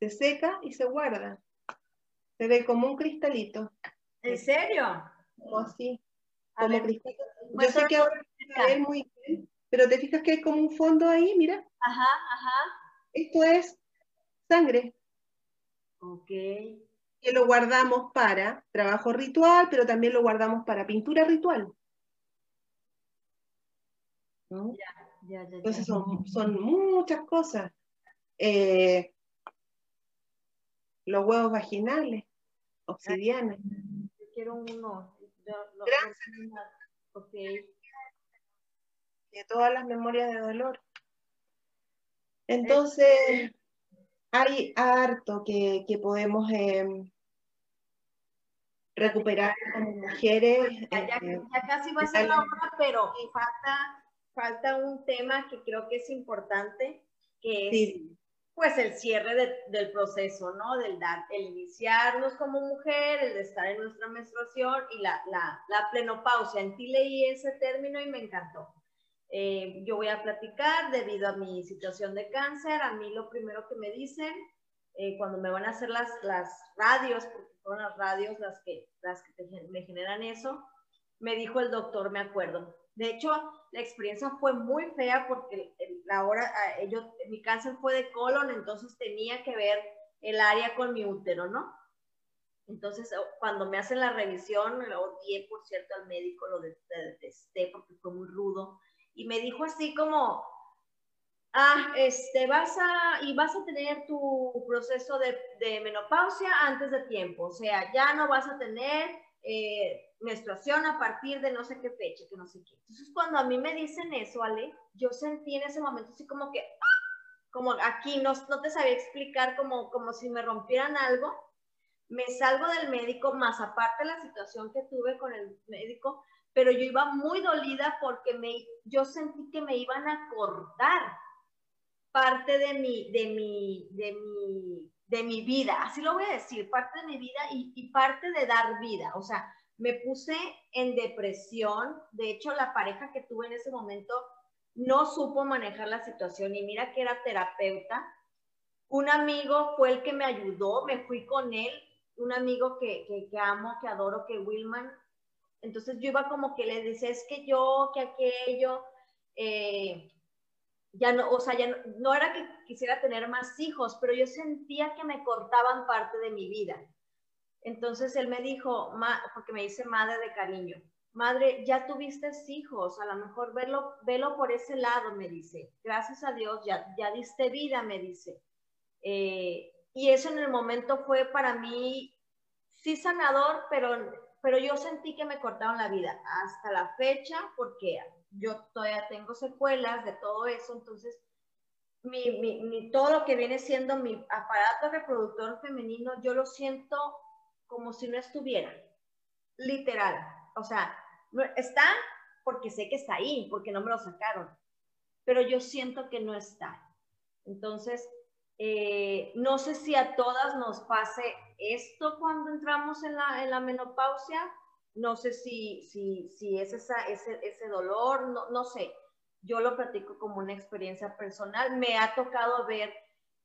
Se seca y se guarda. Se ve como un cristalito. ¿En serio? O así. Yo sé que ahora es muy bien, pero te fijas que hay como un fondo ahí, mira. Ajá, ajá. Esto es sangre. Ok. Que lo guardamos para trabajo ritual, pero también lo guardamos para pintura ritual. Ya, ya, ya, Entonces son, muchas cosas. Eh, los huevos vaginales, obsidianas. Yo quiero uno. De todas las memorias de dolor. Entonces, hay harto que, podemos em, recuperar como mujeres. Ya, eh, casi va a ser la hora, pero falta, falta un tema que creo que es importante, que es pues el cierre del proceso, ¿no? Del dar, el iniciarnos como mujer, el de estar en nuestra menstruación y la, la, la plenopausia. En ti leí ese término y me encantó. Eh, yo voy a platicar debido a mi situación de cáncer. A mí lo primero que me dicen eh, cuando me van a hacer las, las radios, porque son las radios las que, las que me generan eso, me dijo el doctor, me acuerdo, de hecho, la experiencia fue muy fea porque la hora, yo, mi cáncer fue de colon, entonces tenía que ver el área con mi útero, ¿no? Entonces, cuando me hacen la revisión, lo odié, por cierto, al médico, lo detesté porque fue muy rudo. Y me dijo así como, ah, este, vas a, y vas a tener tu proceso de, de menopausia antes de tiempo. O sea, ya no vas a tener eh, menstruación a partir de no sé qué fecha, que no sé qué. Entonces, cuando a mí me dicen eso, Ale, yo sentí en ese momento así como que, ¡ah! como aquí, no, no te sabía explicar, como, como si me rompieran algo. Me salgo del médico, más aparte la situación que tuve con el médico, pero yo iba muy dolida porque me, yo sentí que me iban a cortar parte de mi, de mi, de mi, de mi vida, así lo voy a decir, parte de mi vida y, y parte de dar vida. O sea, me puse en depresión. De hecho, la pareja que tuve en ese momento no supo manejar la situación y mira que era terapeuta. Un amigo fue el que me ayudó, me fui con él, un amigo que, que, amo, que adoro, que Wilman. Entonces yo iba como que le decía, es que yo, que aquello, eh, ya no, o sea, ya no, era que quisiera tener más hijos, pero yo sentía que me cortaban parte de mi vida. Entonces él me dijo, porque me dice madre de cariño, madre, ya tuviste hijos, a lo mejor velo, velo por ese lado, me dice. Gracias a Dios, ya, ya diste vida, me dice. Eh, y eso en el momento fue para mí, sí sanador, pero, pero yo sentí que me cortaron la vida hasta la fecha, porque yo todavía tengo secuelas de todo eso, entonces mi, mi, todo lo que viene siendo mi aparato reproductor femenino, yo lo siento como si no estuviera, literal. O sea, está porque sé que está ahí, porque no me lo sacaron, pero yo siento que no está. Entonces, eh, no sé si a todas nos pase esto cuando entramos en la, en la menopausia, no sé si, si, si es esa, ese, ese dolor, no, no, sé. Yo lo platico como una experiencia personal. Me ha tocado ver,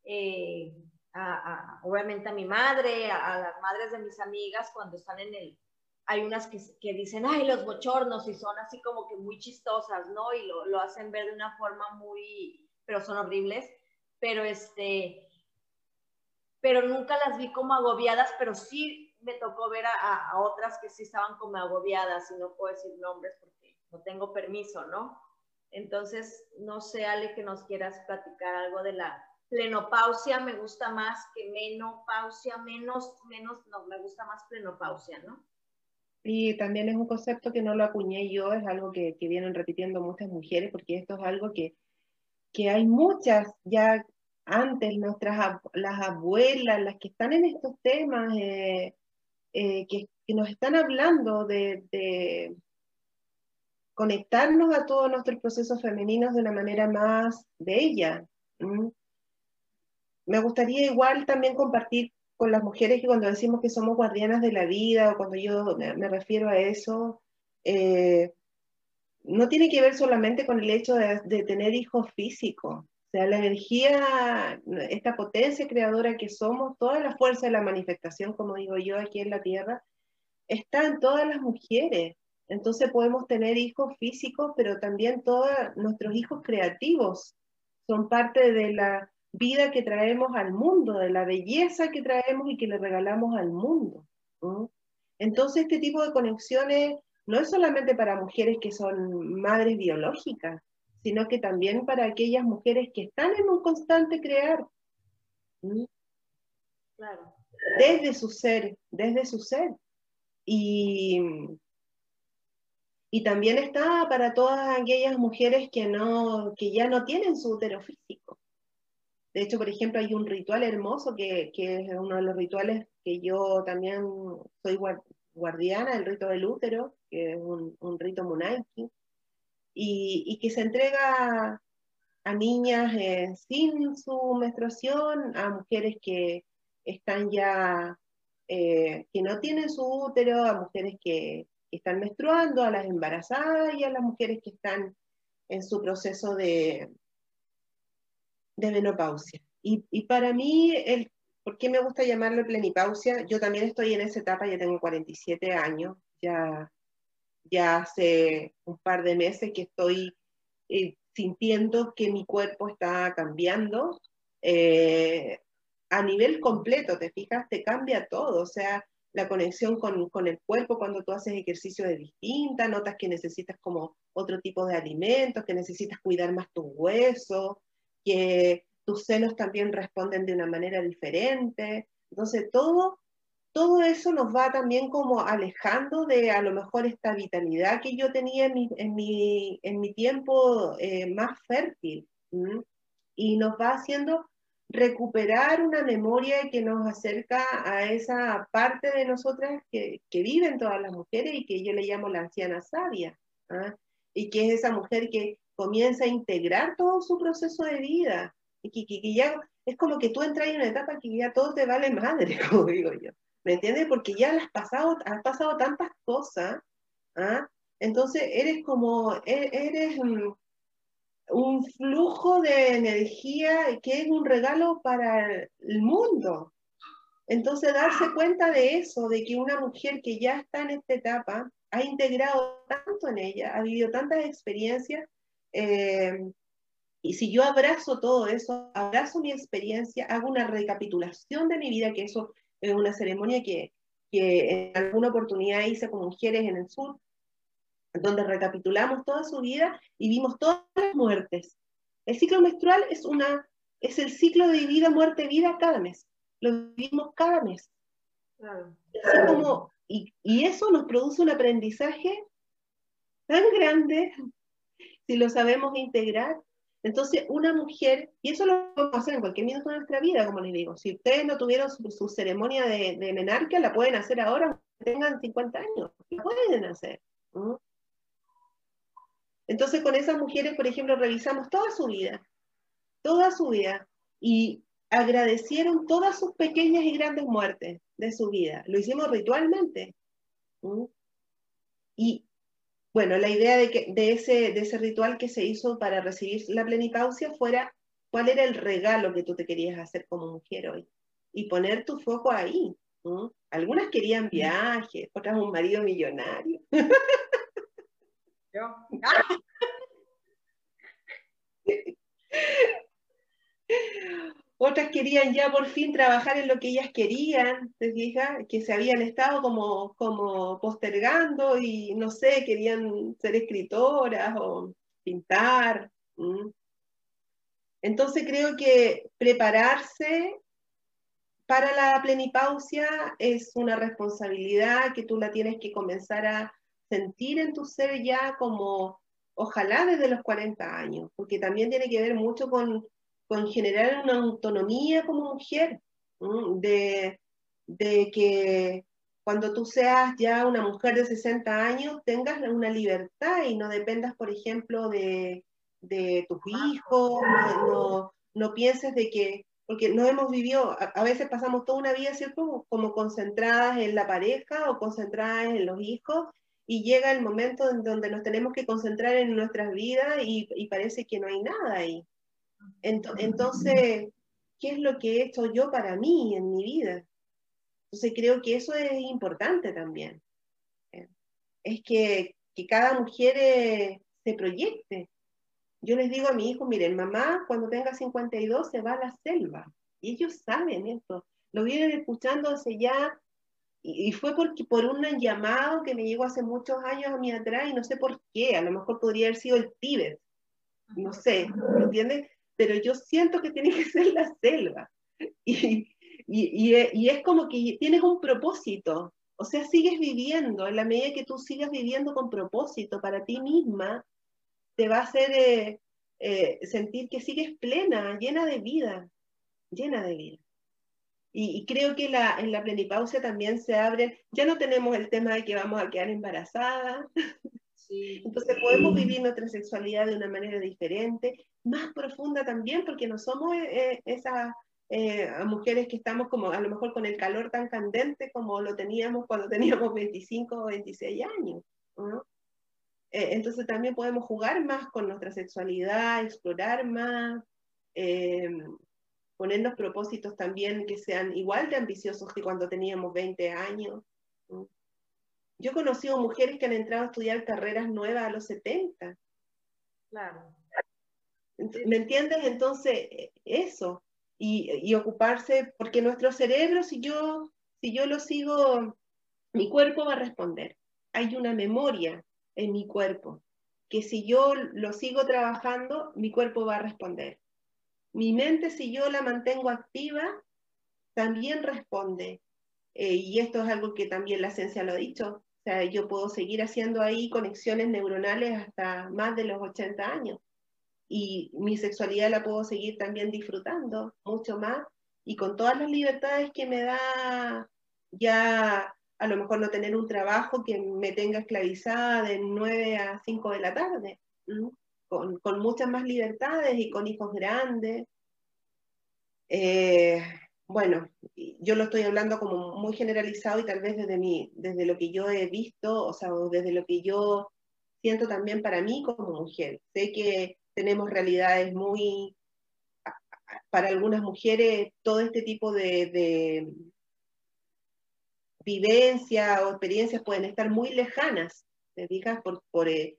eh, a, obviamente, a mi madre, a, las madres de mis amigas cuando están en el... Hay unas que, que, dicen, ay, los bochornos, y son así como que muy chistosas, ¿no? Y lo, lo hacen ver de una forma muy, pero son horribles. Pero este, pero nunca las vi como agobiadas, pero sí me tocó ver a, otras que sí estaban como agobiadas y no puedo decir nombres porque no tengo permiso, ¿no? Entonces, no sé, Ale, que nos quieras platicar algo de la plenopausia, me gusta más que menopausia, menos, menos, no, me gusta más plenopausia, ¿no? Y también es un concepto que no lo acuñé yo, es algo que, que vienen repitiendo muchas mujeres, porque esto es algo que, que hay muchas ya antes, nuestras las abuelas, las que están en estos temas, eh, eh, que, nos están hablando de, conectarnos a todos nuestros procesos femeninos de una manera más bella. Me gustaría igual también compartir con las mujeres que cuando decimos que somos guardianas de la vida o cuando yo me, refiero a eso, eh, no tiene que ver solamente con el hecho de, de tener hijos físicos. La energía, esta potencia creadora que somos, toda la fuerza de la manifestación, como digo yo, aquí en la Tierra, está en todas las mujeres. Entonces podemos tener hijos físicos, pero también todos nuestros hijos creativos son parte de la vida que traemos al mundo, de la belleza que traemos y que le regalamos al mundo. Entonces este tipo de conexiones no es solamente para mujeres que son madres biológicas, sino que también para aquellas mujeres que están en un constante crear. Claro. Desde su ser, desde su ser. Y, y también está para todas aquellas mujeres que, no, que ya no tienen su útero físico. De hecho, por ejemplo, hay un ritual hermoso que, que es uno de los rituales que yo también soy guardiana, el rito del útero, que es un, un rito munaiki, y, que se entrega a niñas eh, sin su menstruación, a mujeres que están ya, eh, que no tienen su útero, a mujeres que, están menstruando, a las embarazadas y a las mujeres que están en su proceso de, de menopausia. Y, y, para mí, el, ¿por qué me gusta llamarlo plenipausia? Yo también estoy en esa etapa, ya tengo 47 años, ya ya hace un par de meses que estoy eh, sintiendo que mi cuerpo está cambiando eh, a nivel completo, te fijas, te cambia todo, o sea, la conexión con, con, el cuerpo cuando tú haces ejercicio de distinta, notas que necesitas como otro tipo de alimentos, que necesitas cuidar más tus huesos, que tus senos también responden de una manera diferente. Entonces, todo todo eso nos va también como alejando de a lo mejor esta vitalidad que yo tenía en mi, en mi, tiempo eh, más fértil. Y nos va haciendo recuperar una memoria que nos acerca a esa parte de nosotras que, que viven todas las mujeres y que yo le llamo la anciana sabia. ¿ah? Y que es esa mujer que comienza a integrar todo su proceso de vida. Y que ya es como que tú entras en una etapa que ya todo te vale madre, <laughs> como digo yo. ¿Me entiendes? Porque ya has pasado, has pasado tantas cosas, ¿ah? Entonces eres como, e-, eres, un flujo de energía que es un regalo para el mundo. Entonces, darse cuenta de eso, de que una mujer que ya está en esta etapa ha integrado tanto en ella, ha vivido tantas experiencias, eh, y si yo abrazo todo eso, abrazo mi experiencia, hago una recapitulación de mi vida, que eso es una ceremonia que, que en alguna oportunidad hice con mujeres en el sur, donde recapitulamos toda su vida y vimos todas las muertes. El ciclo menstrual es, una, es el ciclo de vida, muerte, vida cada mes. Lo vivimos cada mes. y, y eso nos produce un aprendizaje tan grande si lo sabemos integrar. Entonces, una mujer, y eso lo podemos hacer en cualquier minuto de nuestra vida, como les digo, si ustedes no tuvieron su, ceremonia de, de, menarquia, la pueden hacer ahora, tengan 50 años, la pueden hacer. Entonces, con esas mujeres, por ejemplo, revisamos toda su vida, toda su vida, y agradecieron todas sus pequeñas y grandes muertes de su vida. Lo hicimos ritualmente. Y bueno, la idea de, que, de, ese, de ese ritual que se hizo para recibir la plenipausia fuera cuál era el regalo que tú te querías hacer como mujer hoy. Y poner tu foco ahí. Algunas querían viajes, otras un marido millonario. <laughs> Otras querían ya por fin trabajar en lo que ellas querían, ¿te fijas? Que se habían estado como, como postergando y no sé, querían ser escritoras o pintar. Entonces creo que prepararse para la plenipausia es una responsabilidad que tú la tienes que comenzar a sentir en tu ser ya como, ojalá desde los 40 años, porque también tiene que ver mucho con, con generar una autonomía como mujer, de, de, que cuando tú seas ya una mujer de 60 años tengas una libertad y no dependas, por ejemplo, de, de tus hijos, no, no, pienses de que, porque no hemos vivido, a, veces pasamos toda una vida, ¿cierto? Como concentradas en la pareja o concentradas en los hijos y llega el momento en donde nos tenemos que concentrar en nuestras vidas y, parece que no hay nada ahí. Entonces, ¿qué es lo que he hecho yo para mí en mi vida? Entonces creo que eso es importante también. Es que, cada mujer eh, se proyecte. Yo les digo a mi hijo, miren, mamá cuando tenga 52 se va a la selva. Y ellos saben esto. Lo vienen escuchando hace ya y, fue porque, por un llamado que me llegó hace muchos años a mí atrás y no sé por qué, a lo mejor podría haber sido el Tíbet, no sé, ¿me entiendes? Pero yo siento que tiene que <laughs> ser la selva. Y, y, y, es como que tienes un propósito, o sea, sigues viviendo, en la medida que tú sigas viviendo con propósito para ti misma, te va a hacer eh, eh, sentir que sigues plena, llena de vida, llena de vida. Y, creo que en la plenipausia también se abre, ya no tenemos el tema de que vamos a quedar embarazadas, <laughs> entonces podemos vivir nuestra sexualidad de una manera diferente, más profunda también, porque no somos eh, eh, esas eh, mujeres que estamos como a lo mejor con el calor tan candente como lo teníamos cuando <laughs> teníamos 25 o 26 años. entonces también podemos jugar más con nuestra sexualidad, explorar más ponernos propósitos también que sean igual de ambiciosos que cuando teníamos 20 años. Yo he conocido mujeres que han entrado a estudiar carreras nuevas a los 70. Claro. ¿Me entiendes? Entonces, eso. Y, ocuparse, porque nuestro cerebro, si yo, si yo lo sigo, mi cuerpo va a responder. Hay una memoria en mi cuerpo, que si yo lo sigo trabajando, mi cuerpo va a responder. Mi mente, si yo la mantengo activa, también responde. Eh, y esto es algo que también la ciencia lo ha dicho. Yo puedo seguir haciendo ahí conexiones neuronales hasta más de los 80 años. Y mi sexualidad la puedo seguir también disfrutando mucho más y con todas las libertades que me da ya a lo mejor no tener un trabajo que me tenga esclavizada de 9 a 5 de la tarde con, con muchas más libertades y con hijos grandes. Eh, bueno, yo lo estoy hablando como muy generalizado y tal vez desde, mi, desde lo que yo he visto, o sea, desde lo que yo siento también para mí como mujer. Sé que tenemos realidades muy, para algunas mujeres, todo este tipo de, vivencias o experiencias pueden estar muy lejanas, te fijas, por, por, eh,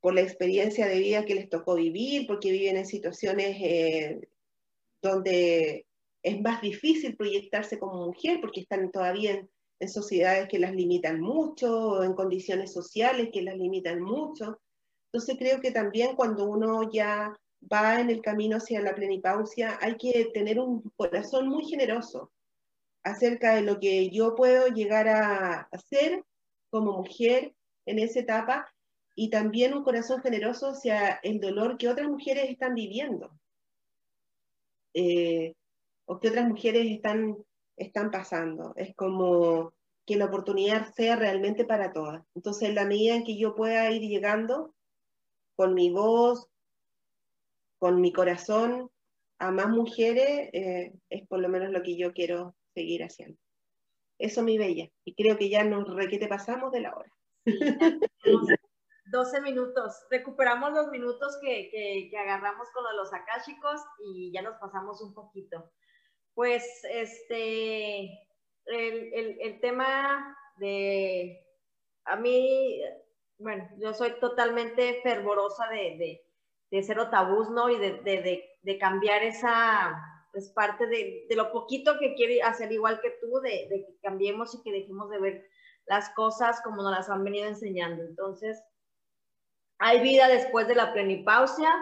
por, la experiencia de vida que les tocó vivir, porque viven en situaciones eh, donde es más difícil proyectarse como mujer, porque están todavía en, sociedades que las limitan mucho, en condiciones sociales que las limitan mucho. Entonces creo que también cuando uno ya va en el camino hacia la plenipausia, hay que tener un corazón muy generoso acerca de lo que yo puedo llegar a hacer como mujer en esa etapa y también un corazón generoso hacia el dolor que otras mujeres están viviendo eh, o que otras mujeres están están pasando. Es como que la oportunidad sea realmente para todas. Entonces, en la medida en que yo pueda ir llegando con mi voz, con mi corazón, a más mujeres, eh, es por lo menos lo que yo quiero seguir haciendo. Eso, mi bella. Y creo que ya nos requete pasamos de la hora. 12 minutos. Recuperamos los minutos que, que, agarramos con los akashicos y ya nos pasamos un poquito. Pues este, el, el, tema de, a mí, bueno, yo soy totalmente fervorosa de, de, de cero ¿no? Y de, de cambiar esa, es parte de, lo poquito que quiere hacer igual que tú, de, que cambiemos y que dejemos de ver las cosas como nos las han venido enseñando. Entonces, hay vida después de la plenipausia,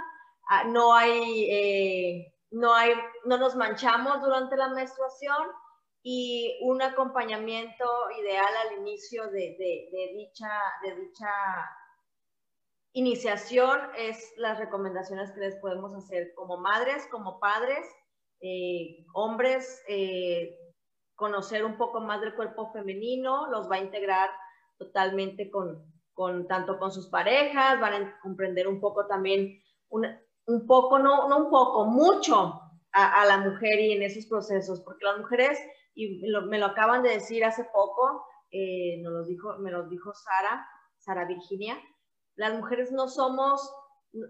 ah, no hay... Eh, no, hay, no nos manchamos durante la menstruación y un acompañamiento ideal al inicio de, dicha, de dicha iniciación es las recomendaciones que les podemos hacer como madres, como padres, eh, hombres, eh, conocer un poco más del cuerpo femenino, los va a integrar totalmente con, con tanto con sus parejas, van a comprender un poco también una, un poco, no, no un poco, mucho a, la mujer y en esos procesos, porque las mujeres, y me lo acaban de decir hace poco, eh, nos lo dijo, me lo dijo Sara, Sara Virginia, las mujeres no somos,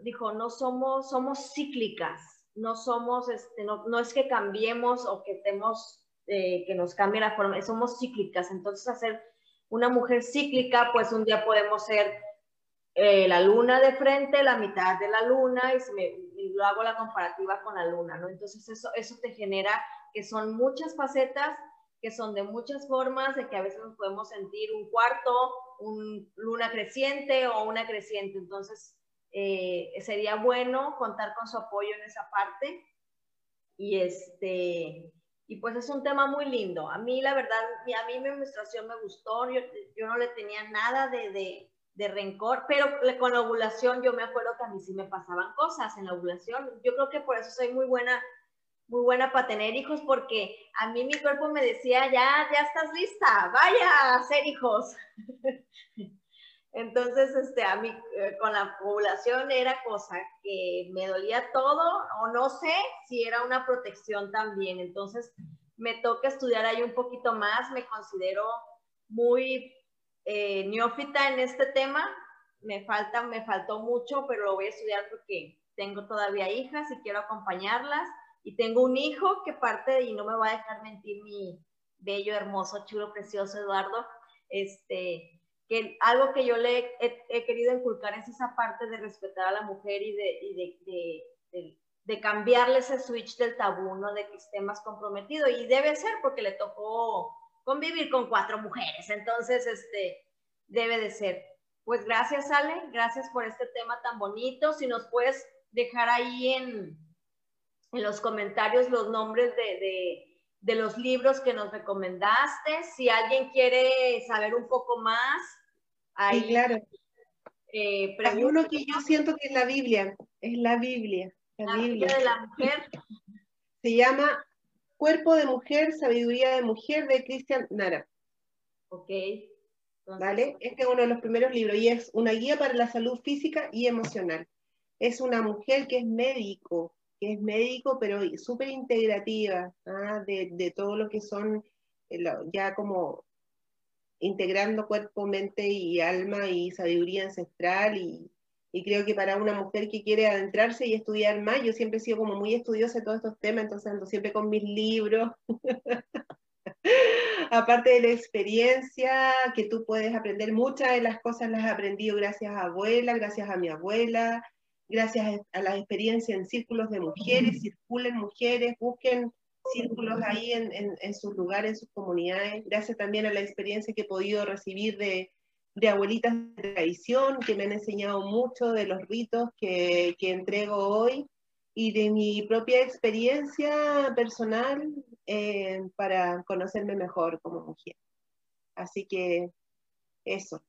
dijo, no somos, somos cíclicas, no somos, este, no, no es que cambiemos o que estemos, eh, que nos cambie la forma, somos cíclicas, entonces hacer una mujer cíclica, pues un día podemos ser eh, la luna de frente, la mitad de la luna, y, se me, lo hago la comparativa con la luna, ¿no? Entonces eso, eso te genera que son muchas facetas, que son de muchas formas, de que a veces nos podemos sentir un cuarto, un luna creciente o una creciente. Entonces eh, sería bueno contar con su apoyo en esa parte. Y este, y pues es un tema muy lindo. A mí, la verdad, a mí mi menstruación me gustó, yo, yo no le tenía nada de, de, de rencor, pero con la ovulación yo me acuerdo que a mí sí me pasaban cosas en la ovulación. Yo creo que por eso soy muy buena, muy buena para tener hijos, porque a mí mi cuerpo me decía, ya, ya estás lista, vaya a hacer hijos. <laughs> Entonces, este, a mí eh, con la ovulación era cosa que me dolía todo, o no sé si era una protección también. Entonces, me toca estudiar ahí un poquito más, me considero muy eh, neófita en este tema, me falta, me faltó mucho, pero lo voy a estudiar porque tengo todavía hijas y quiero acompañarlas. Y tengo un hijo que parte y no me va a dejar mentir mi bello, hermoso, chulo, precioso Eduardo, este, que algo que yo le he, querido inculcar es esa parte de respetar a la mujer y de, y de, de, de, cambiarle ese switch del tabú, ¿no? De que esté más comprometido. Y debe ser porque le tocó convivir con cuatro mujeres. Entonces, este, debe de ser. Pues gracias, Ale, gracias por este tema tan bonito. Si nos puedes dejar ahí en, en los comentarios los nombres de, de, los libros que nos recomendaste. Si alguien quiere saber un poco más, ahí. Sí, claro. Eh, Hay uno que yo siento que es la Biblia, es la Biblia. La, Biblia de la mujer. Se llama Cuerpo de Mujer, Sabiduría de Mujer de Christian Nara. Ok. ¿Vale? Este es uno de los primeros libros y es una guía para la salud física y emocional. Es una mujer que es médico, que es médico, pero súper integrativa ¿ah? de, todo lo que son eh, ya como integrando cuerpo, mente y alma y sabiduría ancestral y, Y creo que para una mujer que quiere adentrarse y estudiar más, yo siempre he sido como muy estudiosa de todos estos temas, entonces ando siempre con mis libros. <laughs> Aparte de la experiencia, que tú puedes aprender, muchas de las cosas las he aprendido gracias a abuela, gracias a mi abuela, gracias a las experiencias en círculos de mujeres, circulen mujeres, busquen círculos ahí en, en, sus lugares, en sus comunidades, gracias también a la experiencia que he podido recibir de, de abuelitas de tradición, que me han enseñado mucho de los ritos que, que entrego hoy y de mi propia experiencia personal eh, para conocerme mejor como mujer. Así que eso.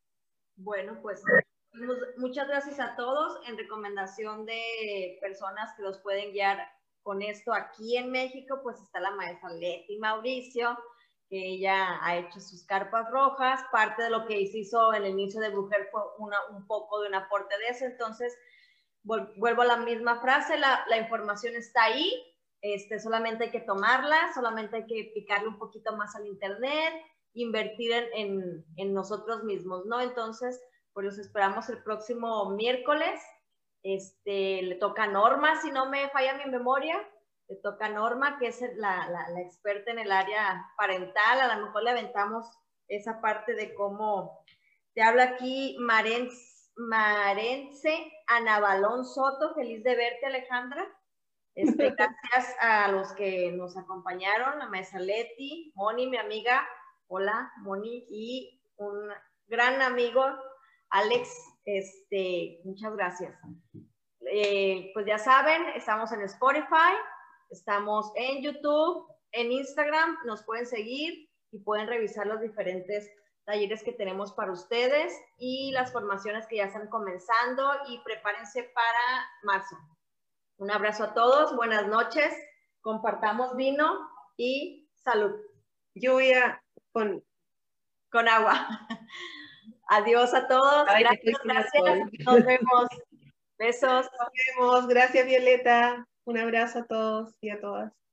Bueno, pues muchas gracias a todos. En recomendación de personas que los pueden guiar con esto aquí en México, pues está la maestra Leti Mauricio, ella ha hecho sus carpas rojas. Parte de lo que hizo en el inicio de Brujer fue una, un poco de un aporte de eso. Entonces, vuelvo a la misma frase, la, la información está ahí, este, solamente hay que tomarla, solamente hay que picarle un poquito más al internet, invertir en, en, en nosotros mismos, ¿no? Entonces, pues los esperamos el próximo miércoles. Este, le toca Norma, si no me falla mi memoria, le toca Norma, que es la, la, la experta en el área parental, a lo mejor le aventamos esa parte de cómo, te habla aquí Marens, Marense Anabalón Soto, feliz de verte Alejandra. Este, <laughs> gracias a los que nos acompañaron, a Maestra Leti, Moni, mi amiga, hola Moni, y un gran amigo Alex, este, muchas gracias. Eh, pues ya saben, estamos en Spotify, estamos en YouTube, en Instagram, nos pueden seguir y pueden revisar los diferentes talleres que tenemos para ustedes y las formaciones que ya están comenzando y prepárense para marzo. Un abrazo a todos, buenas noches, compartamos vino y salud. Yo voy a con, con agua. <laughs> Adiós a todos. gracias, gracias. Nos vemos. Besos. Nos vemos. Gracias, Violeta. Un abrazo a todos y a todas.